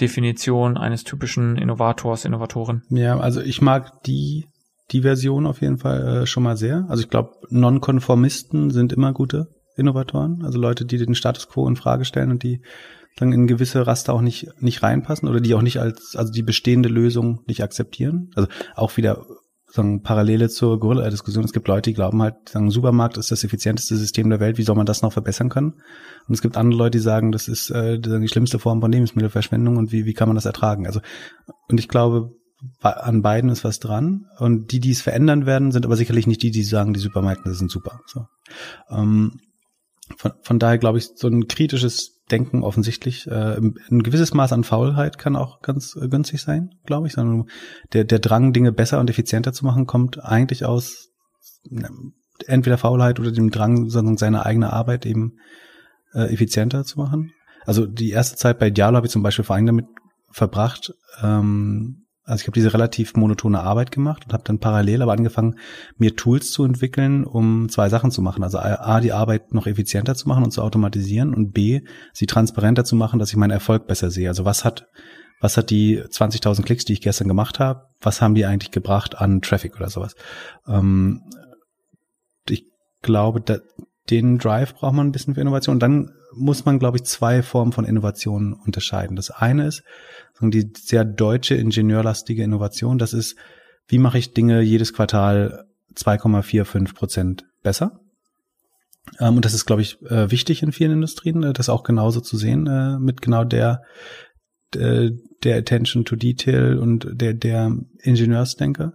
Definition eines typischen Innovators, Innovatoren? Ja, also ich mag die, die Version auf jeden Fall äh, schon mal sehr. Also ich glaube, Nonkonformisten sind immer gute Innovatoren, also Leute, die den Status quo in Frage stellen und die dann in gewisse Raster auch nicht, nicht reinpassen oder die auch nicht als, also die bestehende Lösung nicht akzeptieren. Also auch wieder sagen, Parallele zur Gorilla-Diskussion. Es gibt Leute, die glauben halt, sagen, Supermarkt ist das effizienteste System der Welt, wie soll man das noch verbessern können? Und es gibt andere Leute, die sagen, das ist äh, die schlimmste Form von Lebensmittelverschwendung und wie, wie kann man das ertragen? Also, und ich glaube, an beiden ist was dran. Und die, die es verändern werden, sind aber sicherlich nicht die, die sagen, die Supermärkte sind super. So. Ähm, von, von daher glaube ich, so ein kritisches Denken offensichtlich. Äh, ein gewisses Maß an Faulheit kann auch ganz äh, günstig sein, glaube ich. Sondern der, der Drang, Dinge besser und effizienter zu machen, kommt eigentlich aus äh, entweder Faulheit oder dem Drang, sondern seine eigene Arbeit eben äh, effizienter zu machen. Also die erste Zeit bei Diallo habe ich zum Beispiel vor allem damit verbracht, ähm, also ich habe diese relativ monotone Arbeit gemacht und habe dann parallel aber angefangen, mir Tools zu entwickeln, um zwei Sachen zu machen. Also A, die Arbeit noch effizienter zu machen und zu automatisieren und B, sie transparenter zu machen, dass ich meinen Erfolg besser sehe. Also was hat, was hat die 20.000 Klicks, die ich gestern gemacht habe, was haben die eigentlich gebracht an Traffic oder sowas? Ähm, ich glaube, da, den Drive braucht man ein bisschen für Innovation. Und dann muss man, glaube ich, zwei Formen von Innovationen unterscheiden. Das eine ist die sehr deutsche ingenieurlastige Innovation. Das ist, wie mache ich Dinge jedes Quartal 2,45 Prozent besser? Ähm, und das ist, glaube ich, äh, wichtig in vielen Industrien, äh, das auch genauso zu sehen, äh, mit genau der, der Attention to Detail und der, der Ingenieursdenke.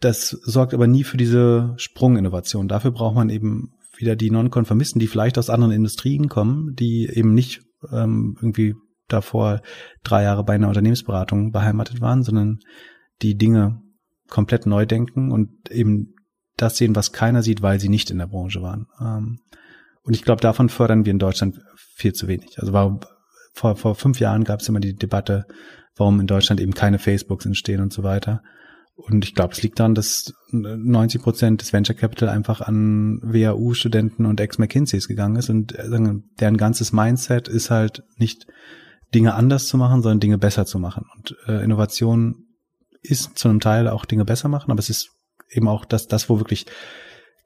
Das sorgt aber nie für diese Sprunginnovation. Dafür braucht man eben wieder die Nonkonformisten, die vielleicht aus anderen Industrien kommen, die eben nicht ähm, irgendwie davor drei Jahre bei einer Unternehmensberatung beheimatet waren, sondern die Dinge komplett neu denken und eben das sehen, was keiner sieht, weil sie nicht in der Branche waren. Ähm, und ich glaube, davon fördern wir in Deutschland viel zu wenig. Also war, vor, vor fünf Jahren gab es immer die Debatte, warum in Deutschland eben keine Facebooks entstehen und so weiter. Und ich glaube, es liegt daran, dass 90 Prozent des Venture Capital einfach an WHU-Studenten und Ex-McKinseys gegangen ist und äh, deren ganzes Mindset ist halt nicht Dinge anders zu machen, sondern Dinge besser zu machen. Und äh, Innovation ist zu einem Teil auch Dinge besser machen, aber es ist eben auch das, das wo wirklich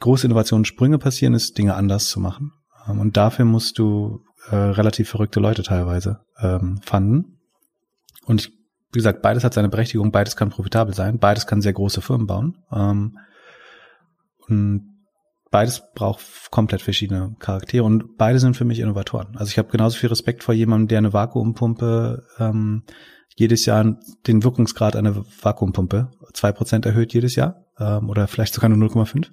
große Innovationen Sprünge passieren, ist Dinge anders zu machen. Ähm, und dafür musst du äh, relativ verrückte Leute teilweise ähm, fanden. Und ich, wie gesagt, beides hat seine Berechtigung, beides kann profitabel sein, beides kann sehr große Firmen bauen. Ähm, und beides braucht komplett verschiedene Charaktere und beide sind für mich Innovatoren. Also ich habe genauso viel Respekt vor jemandem, der eine Vakuumpumpe ähm, jedes Jahr den Wirkungsgrad einer Vakuumpumpe zwei Prozent erhöht jedes Jahr ähm, oder vielleicht sogar nur 0,5.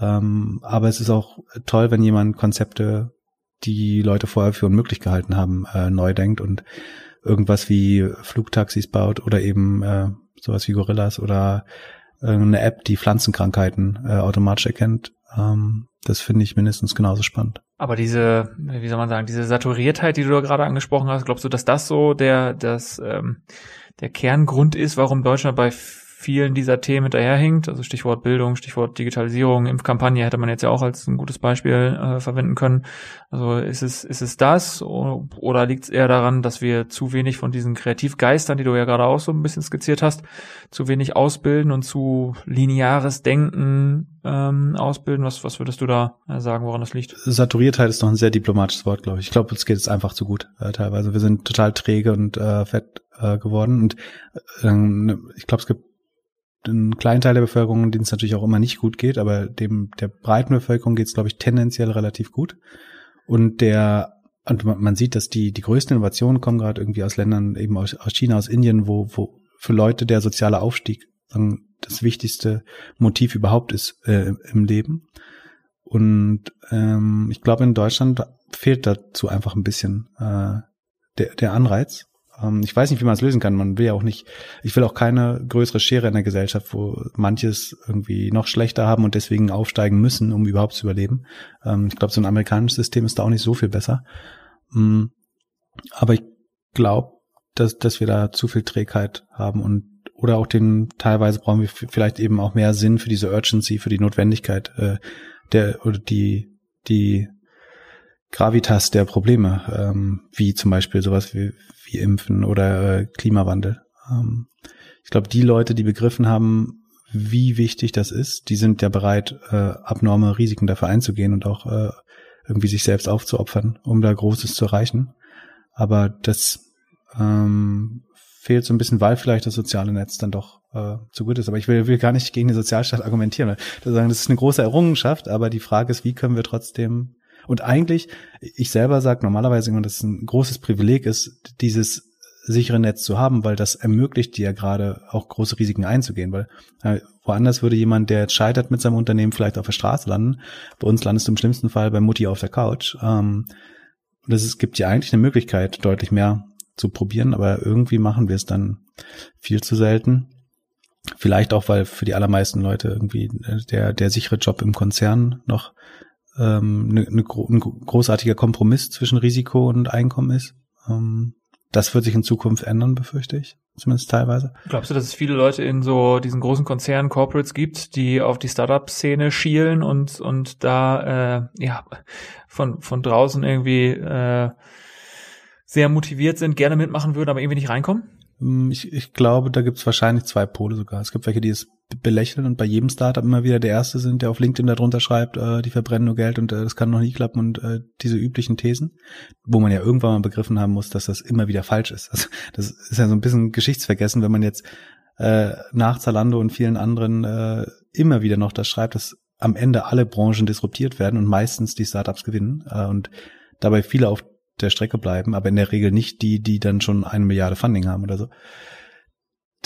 Ähm, aber es ist auch toll, wenn jemand Konzepte, die Leute vorher für unmöglich gehalten haben, äh, neu denkt und irgendwas wie Flugtaxis baut oder eben äh, sowas wie Gorillas oder eine App, die Pflanzenkrankheiten äh, automatisch erkennt. Ähm, das finde ich mindestens genauso spannend. Aber diese, wie soll man sagen, diese Saturiertheit, die du da gerade angesprochen hast, glaubst du, dass das so der, das, ähm, der Kerngrund ist, warum Deutschland bei vielen dieser Themen hinterherhinkt. Also Stichwort Bildung, Stichwort Digitalisierung, Impfkampagne hätte man jetzt ja auch als ein gutes Beispiel äh, verwenden können. Also ist es, ist es das oder liegt es eher daran, dass wir zu wenig von diesen Kreativgeistern, die du ja gerade auch so ein bisschen skizziert hast, zu wenig ausbilden und zu lineares Denken ähm, ausbilden? Was, was würdest du da äh, sagen, woran das liegt? Saturiertheit ist noch ein sehr diplomatisches Wort, glaube ich. Ich glaube, es geht jetzt einfach zu gut äh, teilweise. Wir sind total träge und äh, fett äh, geworden und äh, ich glaube, es gibt einen kleinen Teil der Bevölkerung, denen es natürlich auch immer nicht gut geht, aber dem der breiten Bevölkerung geht es, glaube ich, tendenziell relativ gut. Und der und man sieht, dass die die größten Innovationen kommen gerade irgendwie aus Ländern eben aus, aus China, aus Indien, wo wo für Leute der soziale Aufstieg das wichtigste Motiv überhaupt ist äh, im Leben. Und ähm, ich glaube, in Deutschland fehlt dazu einfach ein bisschen äh, der, der Anreiz. Ähm, ich weiß nicht, wie man es lösen kann. Man will ja auch nicht, ich will auch keine größere Schere in der Gesellschaft, wo manches irgendwie noch schlechter haben und deswegen aufsteigen müssen, um überhaupt zu überleben. Ähm, ich glaube, so ein amerikanisches System ist da auch nicht so viel besser. Mm, aber ich glaube, dass, dass wir da zu viel Trägheit haben und oder auch den teilweise brauchen wir vielleicht eben auch mehr Sinn für diese Urgency, für die Notwendigkeit äh, der oder die die Gravitas der Probleme, ähm, wie zum Beispiel sowas wie, wie Impfen oder äh, Klimawandel. Ähm, ich glaube, die Leute, die begriffen haben, wie wichtig das ist, die sind ja bereit, äh, abnorme Risiken dafür einzugehen und auch äh, irgendwie sich selbst aufzuopfern, um da Großes zu erreichen. Aber das ähm, fehlt so ein bisschen, weil vielleicht das soziale Netz dann doch äh, zu gut ist. Aber ich will, will gar nicht gegen den Sozialstaat argumentieren. Das ist eine große Errungenschaft, aber die Frage ist, wie können wir trotzdem und eigentlich, ich selber sage normalerweise immer, dass es ein großes Privileg ist, dieses sichere Netz zu haben, weil das ermöglicht dir gerade auch große Risiken einzugehen, weil äh, woanders würde jemand, der jetzt scheitert mit seinem Unternehmen, vielleicht auf der Straße landen. Bei uns landest du im schlimmsten Fall bei Mutti auf der Couch. Ähm, das ist, gibt ja eigentlich eine Möglichkeit, deutlich mehr zu probieren, aber irgendwie machen wir es dann viel zu selten. Vielleicht auch, weil für die allermeisten Leute irgendwie äh, der, der sichere Job im Konzern noch ähm, ne, ne, ein großartiger Kompromiss zwischen Risiko und Einkommen ist. Ähm, das wird sich in Zukunft ändern, befürchte ich. Zumindest teilweise. Glaubst du, dass es viele Leute in so diesen großen Konzernen, Corporates gibt, die auf die Startup-Szene schielen und, und da äh, ja von, von draußen irgendwie äh, sehr motiviert sind, gerne mitmachen würden, aber irgendwie nicht reinkommen? Hm, ich, ich glaube, da gibt es wahrscheinlich zwei Pole sogar. Es gibt welche, die es belächeln und bei jedem Startup immer wieder der Erste sind, der auf LinkedIn darunter schreibt, äh, die verbrennen nur Geld und äh, das kann noch nie klappen und äh, diese üblichen Thesen, wo man ja irgendwann mal begriffen haben muss, dass das immer wieder falsch ist. Also, das ist ja so ein bisschen geschichtsvergessen, wenn man jetzt äh, nach Zalando und vielen anderen äh, immer wieder noch das schreibt, dass am Ende alle Branchen disruptiert werden und meistens die Startups gewinnen äh, und dabei viele auf der Strecke bleiben, aber in der Regel nicht die, die dann schon eine Milliarde Funding haben oder so.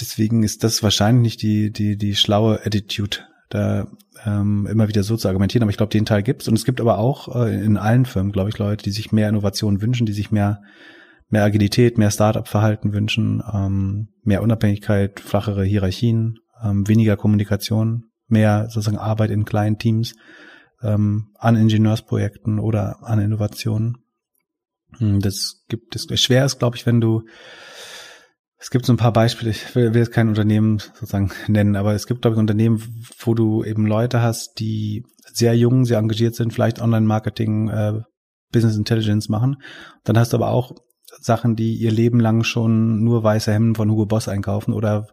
Deswegen ist das wahrscheinlich nicht die, die, die schlaue Attitude, da ähm, immer wieder so zu argumentieren. Aber ich glaube, den Teil gibt's. Und es gibt aber auch äh, in allen Firmen, glaube ich, Leute, die sich mehr Innovation wünschen, die sich mehr, mehr Agilität, mehr Startup-Verhalten wünschen, ähm, mehr Unabhängigkeit, flachere Hierarchien, ähm, weniger Kommunikation, mehr sozusagen Arbeit in kleinen Teams, ähm, an Ingenieursprojekten oder an Innovationen. Hm, das gibt es. Schwer ist, glaube ich, wenn du es gibt so ein paar Beispiele, ich will, will jetzt kein Unternehmen sozusagen nennen, aber es gibt, glaube ich, Unternehmen, wo du eben Leute hast, die sehr jung, sehr engagiert sind, vielleicht Online-Marketing, äh, Business Intelligence machen. Dann hast du aber auch Sachen, die ihr Leben lang schon nur weiße Hemden von Hugo Boss einkaufen oder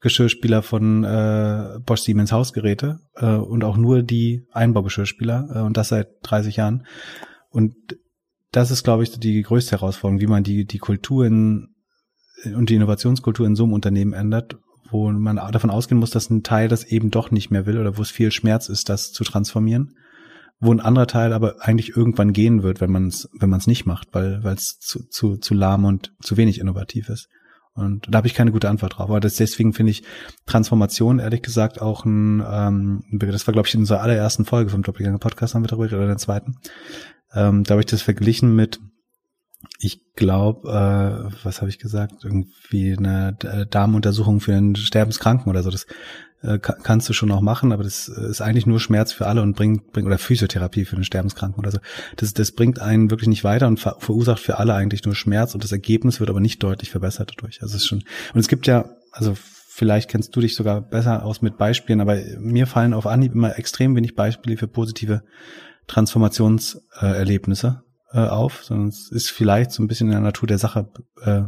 Geschirrspieler von äh, Bosch Siemens Hausgeräte äh, und auch nur die Einbaugeschirrspieler äh, und das seit 30 Jahren. Und das ist, glaube ich, die größte Herausforderung, wie man die, die Kulturen und die Innovationskultur in so einem Unternehmen ändert, wo man davon ausgehen muss, dass ein Teil das eben doch nicht mehr will oder wo es viel Schmerz ist, das zu transformieren, wo ein anderer Teil aber eigentlich irgendwann gehen wird, wenn man es wenn man es nicht macht, weil weil es zu, zu, zu lahm und zu wenig innovativ ist. Und da habe ich keine gute Antwort drauf. Aber das, deswegen finde ich Transformation ehrlich gesagt auch ein, ähm, das war glaube ich in unserer allerersten Folge vom Doppelgänger Podcast haben wir darüber oder in der zweiten. Ähm, da habe ich das verglichen mit ich glaube, äh, was habe ich gesagt? Irgendwie eine Darmuntersuchung für einen Sterbenskranken oder so. Das äh, kannst du schon auch machen, aber das ist eigentlich nur Schmerz für alle und bringt, bringt oder Physiotherapie für einen Sterbenskranken oder so. Das, das bringt einen wirklich nicht weiter und ver verursacht für alle eigentlich nur Schmerz und das Ergebnis wird aber nicht deutlich verbessert dadurch. Also es ist schon und es gibt ja, also vielleicht kennst du dich sogar besser aus mit Beispielen, aber mir fallen auf Anhieb immer extrem wenig Beispiele für positive Transformationserlebnisse äh, auf, sondern es ist vielleicht so ein bisschen in der Natur der Sache äh,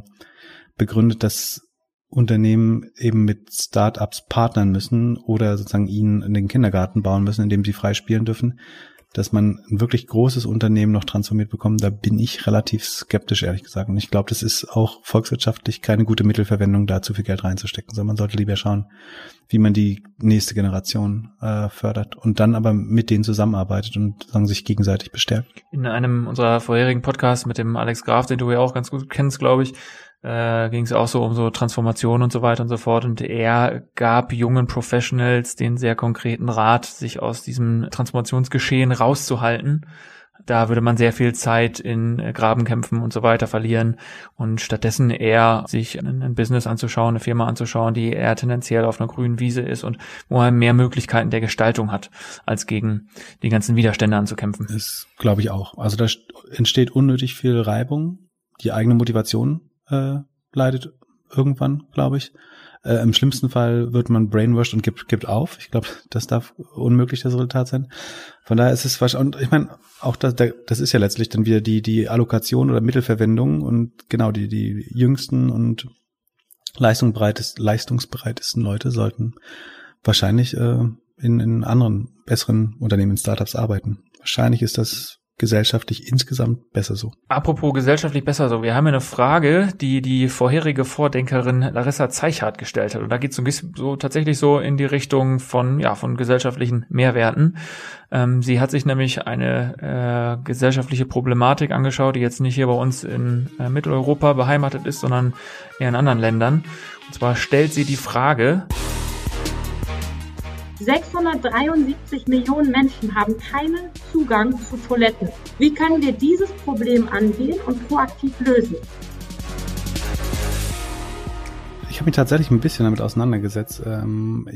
begründet, dass Unternehmen eben mit Startups partnern müssen oder sozusagen ihnen in den Kindergarten bauen müssen, in dem sie frei spielen dürfen, dass man ein wirklich großes Unternehmen noch transformiert bekommt, da bin ich relativ skeptisch, ehrlich gesagt. Und ich glaube, das ist auch volkswirtschaftlich keine gute Mittelverwendung, da zu viel Geld reinzustecken, sondern man sollte lieber schauen, wie man die nächste Generation äh, fördert und dann aber mit denen zusammenarbeitet und sagen, sich gegenseitig bestärkt. In einem unserer vorherigen Podcasts mit dem Alex Graf, den du ja auch ganz gut kennst, glaube ich, äh, ging es auch so um so Transformation und so weiter und so fort. Und er gab jungen Professionals den sehr konkreten Rat, sich aus diesem Transformationsgeschehen rauszuhalten. Da würde man sehr viel Zeit in äh, Grabenkämpfen und so weiter verlieren und stattdessen eher sich ein Business anzuschauen, eine Firma anzuschauen, die eher tendenziell auf einer grünen Wiese ist und wo man mehr Möglichkeiten der Gestaltung hat, als gegen die ganzen Widerstände anzukämpfen. Das glaube ich auch. Also da entsteht unnötig viel Reibung, die eigene Motivation äh, leidet irgendwann, glaube ich. Äh, Im schlimmsten Fall wird man brainwashed und gibt, gibt auf. Ich glaube, das darf unmöglich das Resultat sein. Von daher ist es wahrscheinlich, und ich meine, auch das, das ist ja letztlich dann wieder die, die Allokation oder Mittelverwendung und genau die, die jüngsten und leistungsbereitesten, leistungsbereitesten Leute sollten wahrscheinlich äh, in, in anderen, besseren Unternehmen, Startups arbeiten. Wahrscheinlich ist das gesellschaftlich insgesamt besser so. Apropos gesellschaftlich besser so, wir haben eine Frage, die die vorherige Vordenkerin Larissa Zeichhardt gestellt hat. Und da geht es so, tatsächlich so in die Richtung von, ja, von gesellschaftlichen Mehrwerten. Ähm, sie hat sich nämlich eine äh, gesellschaftliche Problematik angeschaut, die jetzt nicht hier bei uns in äh, Mitteleuropa beheimatet ist, sondern eher in anderen Ländern. Und zwar stellt sie die Frage, 673 Millionen Menschen haben keinen Zugang zu Toiletten. Wie können wir dieses Problem angehen und proaktiv lösen? Ich habe mich tatsächlich ein bisschen damit auseinandergesetzt. Ähm,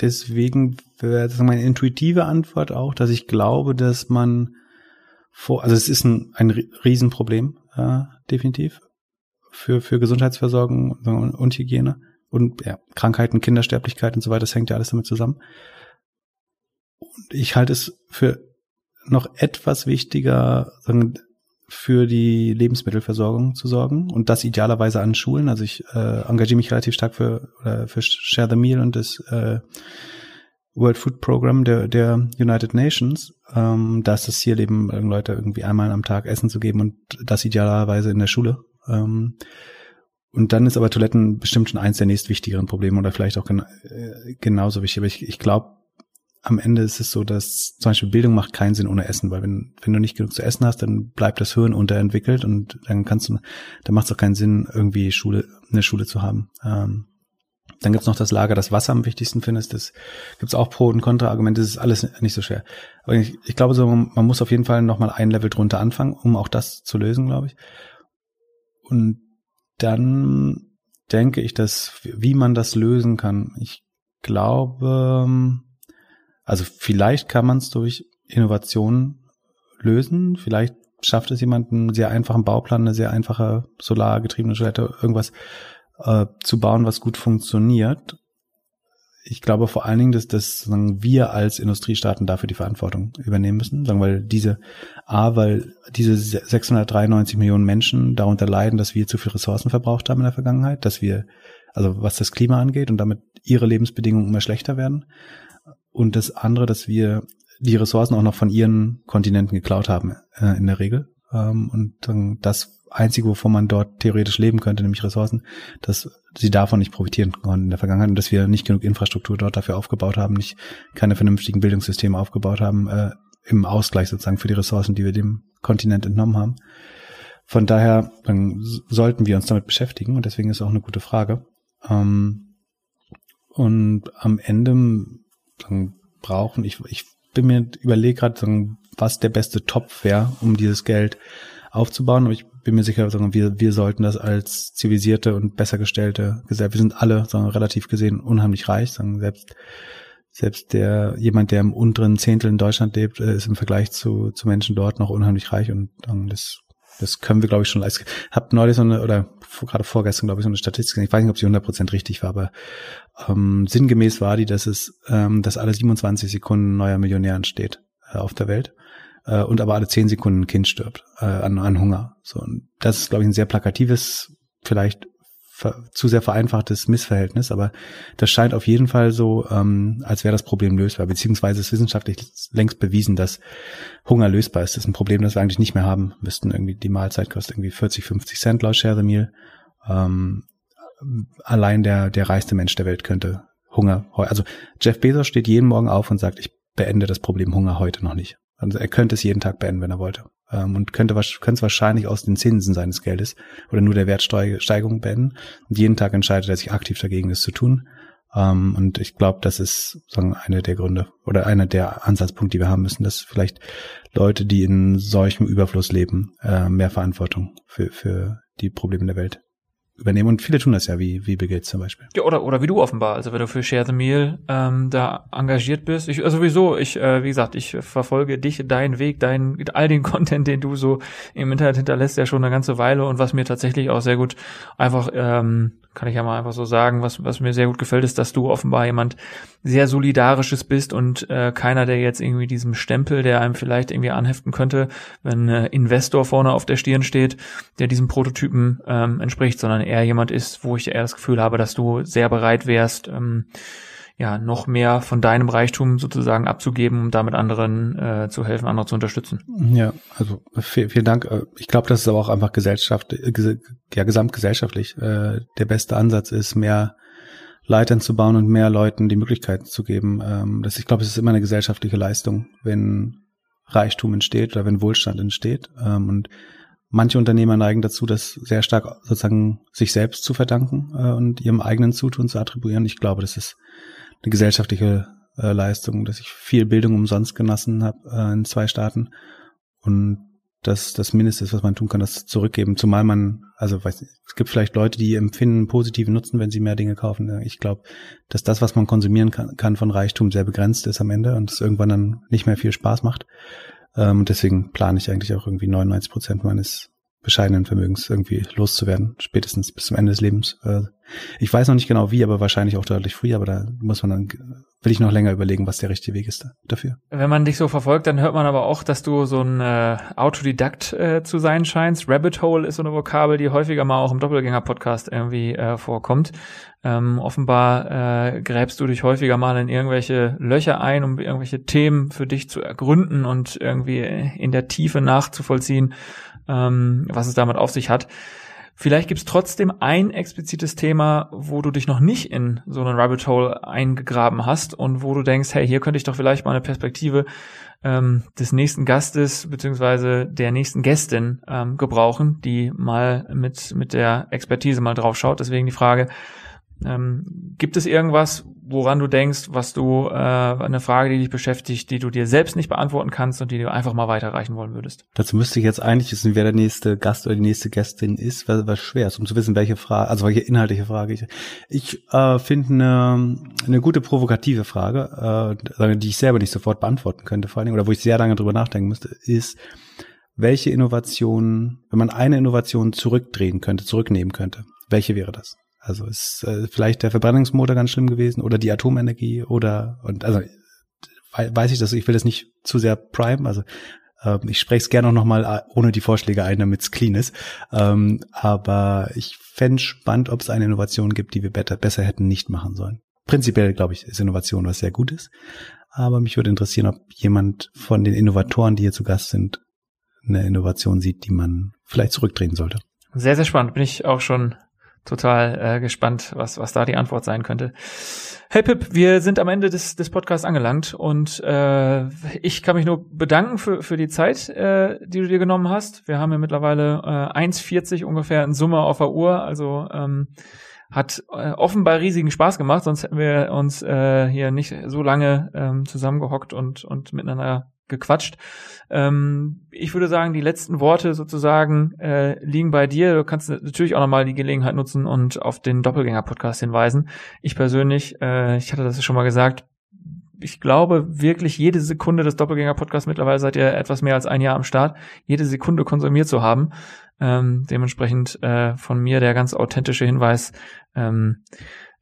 deswegen wäre meine intuitive Antwort auch, dass ich glaube, dass man vor, also es ist ein, ein Riesenproblem, äh, definitiv, für, für Gesundheitsversorgung und Hygiene und ja, Krankheiten, Kindersterblichkeit und so weiter, das hängt ja alles damit zusammen. Und ich halte es für noch etwas wichtiger, für die Lebensmittelversorgung zu sorgen und das idealerweise an Schulen. Also ich äh, engagiere mich relativ stark für, oder für Share the Meal und das äh, World Food Program der, der United Nations. Ähm, da ist das Ziel eben, Leute irgendwie einmal am Tag Essen zu geben und das idealerweise in der Schule. Ähm, und dann ist aber Toiletten bestimmt schon eins der nächstwichtigeren Probleme oder vielleicht auch gen äh, genauso wichtig. Aber ich, ich glaube, am Ende ist es so, dass zum Beispiel Bildung macht keinen Sinn ohne Essen, weil wenn, wenn du nicht genug zu essen hast, dann bleibt das Hirn unterentwickelt und dann kannst du, dann macht es auch keinen Sinn, irgendwie Schule, eine Schule zu haben. Ähm, Dann gibt's noch das Lager, das Wasser am wichtigsten findest. Das gibt's auch Pro- und Kontra-Argumente. Das ist alles nicht so schwer. Aber ich, ich glaube, so, man muss auf jeden Fall noch mal ein Level drunter anfangen, um auch das zu lösen, glaube ich. Und dann denke ich, dass wie man das lösen kann. Ich glaube, also vielleicht kann man es durch Innovation lösen. Vielleicht schafft es jemand, einen sehr einfachen Bauplan, eine sehr einfache solargetriebene Toilette, irgendwas äh, zu bauen, was gut funktioniert. Ich glaube vor allen Dingen, dass, dass sagen, wir als Industriestaaten dafür die Verantwortung übernehmen müssen, sagen, weil diese A, weil diese 693 Millionen Menschen darunter leiden, dass wir zu viel Ressourcen verbraucht haben in der Vergangenheit, dass wir, also was das Klima angeht und damit ihre Lebensbedingungen immer schlechter werden. Und das andere, dass wir die Ressourcen auch noch von ihren Kontinenten geklaut haben, äh, in der Regel. Ähm, und dann das Einzige, wovon man dort theoretisch leben könnte, nämlich Ressourcen, dass sie davon nicht profitieren konnten in der Vergangenheit und dass wir nicht genug Infrastruktur dort dafür aufgebaut haben, nicht keine vernünftigen Bildungssysteme aufgebaut haben, äh, im Ausgleich sozusagen für die Ressourcen, die wir dem Kontinent entnommen haben. Von daher sollten wir uns damit beschäftigen und deswegen ist auch eine gute Frage. Ähm, und am Ende brauchen, ich, ich bin mir überlegt gerade, was der beste Topf wäre, um dieses Geld aufzubauen. Aber ich bin mir sicher, sagen, wir, wir sollten das als zivilisierte und besser gestellte Gesellschaft, wir sind alle sagen, relativ gesehen unheimlich reich, sagen, selbst selbst der jemand, der im unteren Zehntel in Deutschland lebt, äh, ist im Vergleich zu, zu Menschen dort noch unheimlich reich und das das können wir, glaube ich, schon leisten. Hab neulich so eine, oder gerade vorgestern, glaube ich, so eine Statistik, ich weiß nicht, ob sie 100% richtig war, aber ähm, sinngemäß war die, dass es, ähm, dass alle 27 Sekunden ein neuer Millionär entsteht äh, auf der Welt äh, und aber alle 10 Sekunden ein Kind stirbt äh, an, an Hunger. So, und das ist, glaube ich, ein sehr plakatives, vielleicht zu sehr vereinfachtes Missverhältnis, aber das scheint auf jeden Fall so, ähm, als wäre das Problem lösbar, beziehungsweise ist wissenschaftlich längst bewiesen, dass Hunger lösbar ist. Das ist ein Problem, das wir eigentlich nicht mehr haben müssten. Irgendwie die Mahlzeit kostet irgendwie 40, 50 Cent laut Share the Meal. Ähm, allein der, der reichste Mensch der Welt könnte Hunger, also Jeff Bezos steht jeden Morgen auf und sagt, ich beende das Problem Hunger heute noch nicht. Also er könnte es jeden Tag beenden, wenn er wollte ähm, und könnte könnte es wahrscheinlich aus den Zinsen seines Geldes oder nur der Wertsteigerung beenden. Und jeden Tag entscheidet er sich aktiv dagegen, das zu tun. Ähm, und ich glaube, das ist sagen, eine der Gründe oder einer der Ansatzpunkte, die wir haben müssen, dass vielleicht Leute, die in solchem Überfluss leben, äh, mehr Verantwortung für, für die Probleme der Welt übernehmen. Und viele tun das ja, wie, wie Bill Gates zum Beispiel. Ja, oder, oder wie du offenbar. Also wenn du für Share the Meal ähm, da engagiert bist. Ich, also sowieso, ich, äh, wie gesagt, ich verfolge dich, deinen Weg, deinen, all den Content, den du so im Internet hinterlässt, ja schon eine ganze Weile und was mir tatsächlich auch sehr gut einfach ähm, kann ich ja mal einfach so sagen, was, was mir sehr gut gefällt, ist, dass du offenbar jemand sehr solidarisches bist und äh, keiner, der jetzt irgendwie diesem Stempel, der einem vielleicht irgendwie anheften könnte, wenn äh, Investor vorne auf der Stirn steht, der diesem Prototypen ähm, entspricht, sondern eher jemand ist, wo ich eher das Gefühl habe, dass du sehr bereit wärst, ähm, ja, noch mehr von deinem Reichtum sozusagen abzugeben, um damit anderen äh, zu helfen, andere zu unterstützen. Ja, also vielen, vielen Dank. Äh, ich glaube, das ist aber auch einfach Gesellschaft, äh, ja, gesamtgesellschaftlich äh, der beste Ansatz ist, mehr Leitern zu bauen und mehr Leuten die Möglichkeit zu geben. Ähm, das, ich glaube, es ist immer eine gesellschaftliche Leistung, wenn Reichtum entsteht oder wenn Wohlstand entsteht. Ähm, und manche Unternehmer neigen dazu, das sehr stark sozusagen sich selbst zu verdanken äh, und ihrem eigenen Zutun zu attribuieren. Ich glaube, das ist eine gesellschaftliche äh, Leistung, dass ich viel Bildung umsonst genossen habe äh, in zwei Staaten und das das Mindeste ist, was man tun kann, das zurückgeben. Zumal man, also weiß nicht, es gibt vielleicht Leute, die empfinden positiven Nutzen, wenn sie mehr Dinge kaufen. Ich glaube, dass das, was man konsumieren kann, kann von Reichtum sehr begrenzt ist am Ende und es irgendwann dann nicht mehr viel Spaß macht. Ähm, deswegen plane ich eigentlich auch irgendwie 99 Prozent meines bescheidenen Vermögens irgendwie loszuwerden, spätestens bis zum Ende des Lebens. Äh, ich weiß noch nicht genau wie, aber wahrscheinlich auch deutlich früher, aber da muss man dann, will ich noch länger überlegen, was der richtige Weg ist dafür. Wenn man dich so verfolgt, dann hört man aber auch, dass du so ein äh, Autodidakt äh, zu sein scheinst. Rabbit Hole ist so eine Vokabel, die häufiger mal auch im Doppelgänger-Podcast irgendwie äh, vorkommt. Ähm, offenbar äh, gräbst du dich häufiger mal in irgendwelche Löcher ein, um irgendwelche Themen für dich zu ergründen und irgendwie in der Tiefe nachzuvollziehen ähm, was es damit auf sich hat. Vielleicht gibt's trotzdem ein explizites Thema, wo du dich noch nicht in so einen Rabbit Hole eingegraben hast und wo du denkst, hey, hier könnte ich doch vielleicht mal eine Perspektive ähm, des nächsten Gastes beziehungsweise der nächsten Gästin ähm, gebrauchen, die mal mit mit der Expertise mal drauf schaut. Deswegen die Frage, Ähm, gibt es irgendwas, woran du denkst, was du, äh, eine Frage, die dich beschäftigt, die du dir selbst nicht beantworten kannst und die du einfach mal weiterreichen wollen würdest? Dazu müsste ich jetzt eigentlich wissen, wer der nächste Gast oder die nächste Gästin ist, weil was schwer ist, um zu wissen, welche Frage, also welche inhaltliche Frage ich. Ich äh, finde eine, eine gute provokative Frage, äh, die ich selber nicht sofort beantworten könnte, vor allen Dingen, oder wo ich sehr lange drüber nachdenken müsste, ist, welche Innovation, wenn man eine Innovation zurückdrehen könnte, zurücknehmen könnte, welche wäre das? Also ist äh, vielleicht der Verbrennungsmotor ganz schlimm gewesen oder die Atomenergie oder und also weiß ich das, ich will das nicht zu sehr prime, also ähm, ich spreche es gerne auch nochmal äh, ohne die Vorschläge ein, damit es clean ist. Ähm, aber ich fände spannend, ob es eine Innovation gibt, die wir better, besser hätten nicht machen sollen. Prinzipiell, glaube ich, ist Innovation was sehr Gutes. Aber mich würde interessieren, ob jemand von den Innovatoren, die hier zu Gast sind, eine Innovation sieht, die man vielleicht zurückdrehen sollte. Sehr, sehr spannend. Bin ich auch schon total äh, gespannt, was, was da die Antwort sein könnte. Hey Pip, wir sind am Ende des, des Podcasts angelangt und äh, ich kann mich nur bedanken für, für die Zeit, äh, die du dir genommen hast. Wir haben ja mittlerweile äh, 1,40 ungefähr in Summe auf der Uhr, also ähm, hat äh, offenbar riesigen Spaß gemacht, sonst hätten wir uns äh, hier nicht so lange ähm, zusammengehockt und, und miteinander gequatscht. Ähm, ich würde sagen, die letzten Worte sozusagen äh, liegen bei dir. Du kannst natürlich auch nochmal die Gelegenheit nutzen und auf den Doppelgänger-Podcast hinweisen. Ich persönlich, äh, ich hatte das schon mal gesagt, ich glaube wirklich jede Sekunde des Doppelgänger-Podcasts, mittlerweile seid ihr etwas mehr als ein Jahr am Start, jede Sekunde konsumiert zu haben. Ähm, dementsprechend äh, von mir der ganz authentische Hinweis, ähm,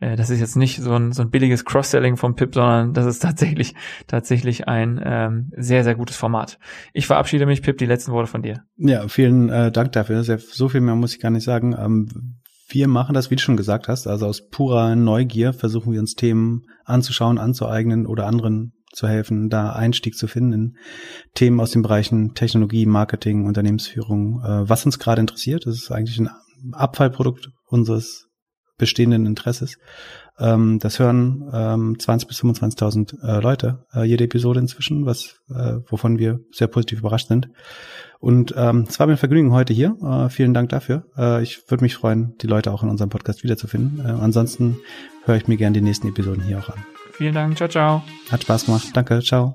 äh, das ist jetzt nicht so ein, so ein billiges Cross-Selling vom Pip, sondern das ist tatsächlich, tatsächlich ein ähm, sehr, sehr gutes Format. Ich verabschiede mich, Pip, die letzten Worte von dir. Ja, vielen äh, Dank dafür. Sehr, so viel mehr muss ich gar nicht sagen. Ähm, wir machen das, wie du schon gesagt hast, also aus purer Neugier versuchen wir uns Themen anzuschauen, anzueignen oder anderen zu helfen, da Einstieg zu finden in Themen aus den Bereichen Technologie, Marketing, Unternehmensführung, äh, was uns gerade interessiert. Das ist eigentlich ein Abfallprodukt unseres bestehenden Interesses. Ähm, das hören ähm, 20 bis 25.000 äh, Leute äh, jede Episode inzwischen, was äh, wovon wir sehr positiv überrascht sind. Und ähm, es war mir ein Vergnügen heute hier. Äh, vielen Dank dafür. Äh, ich würde mich freuen, die Leute auch in unserem Podcast wiederzufinden. Äh, ansonsten höre ich mir gerne die nächsten Episoden hier auch an. Vielen Dank. Ciao, ciao. Hat Spaß gemacht. Danke. Ciao.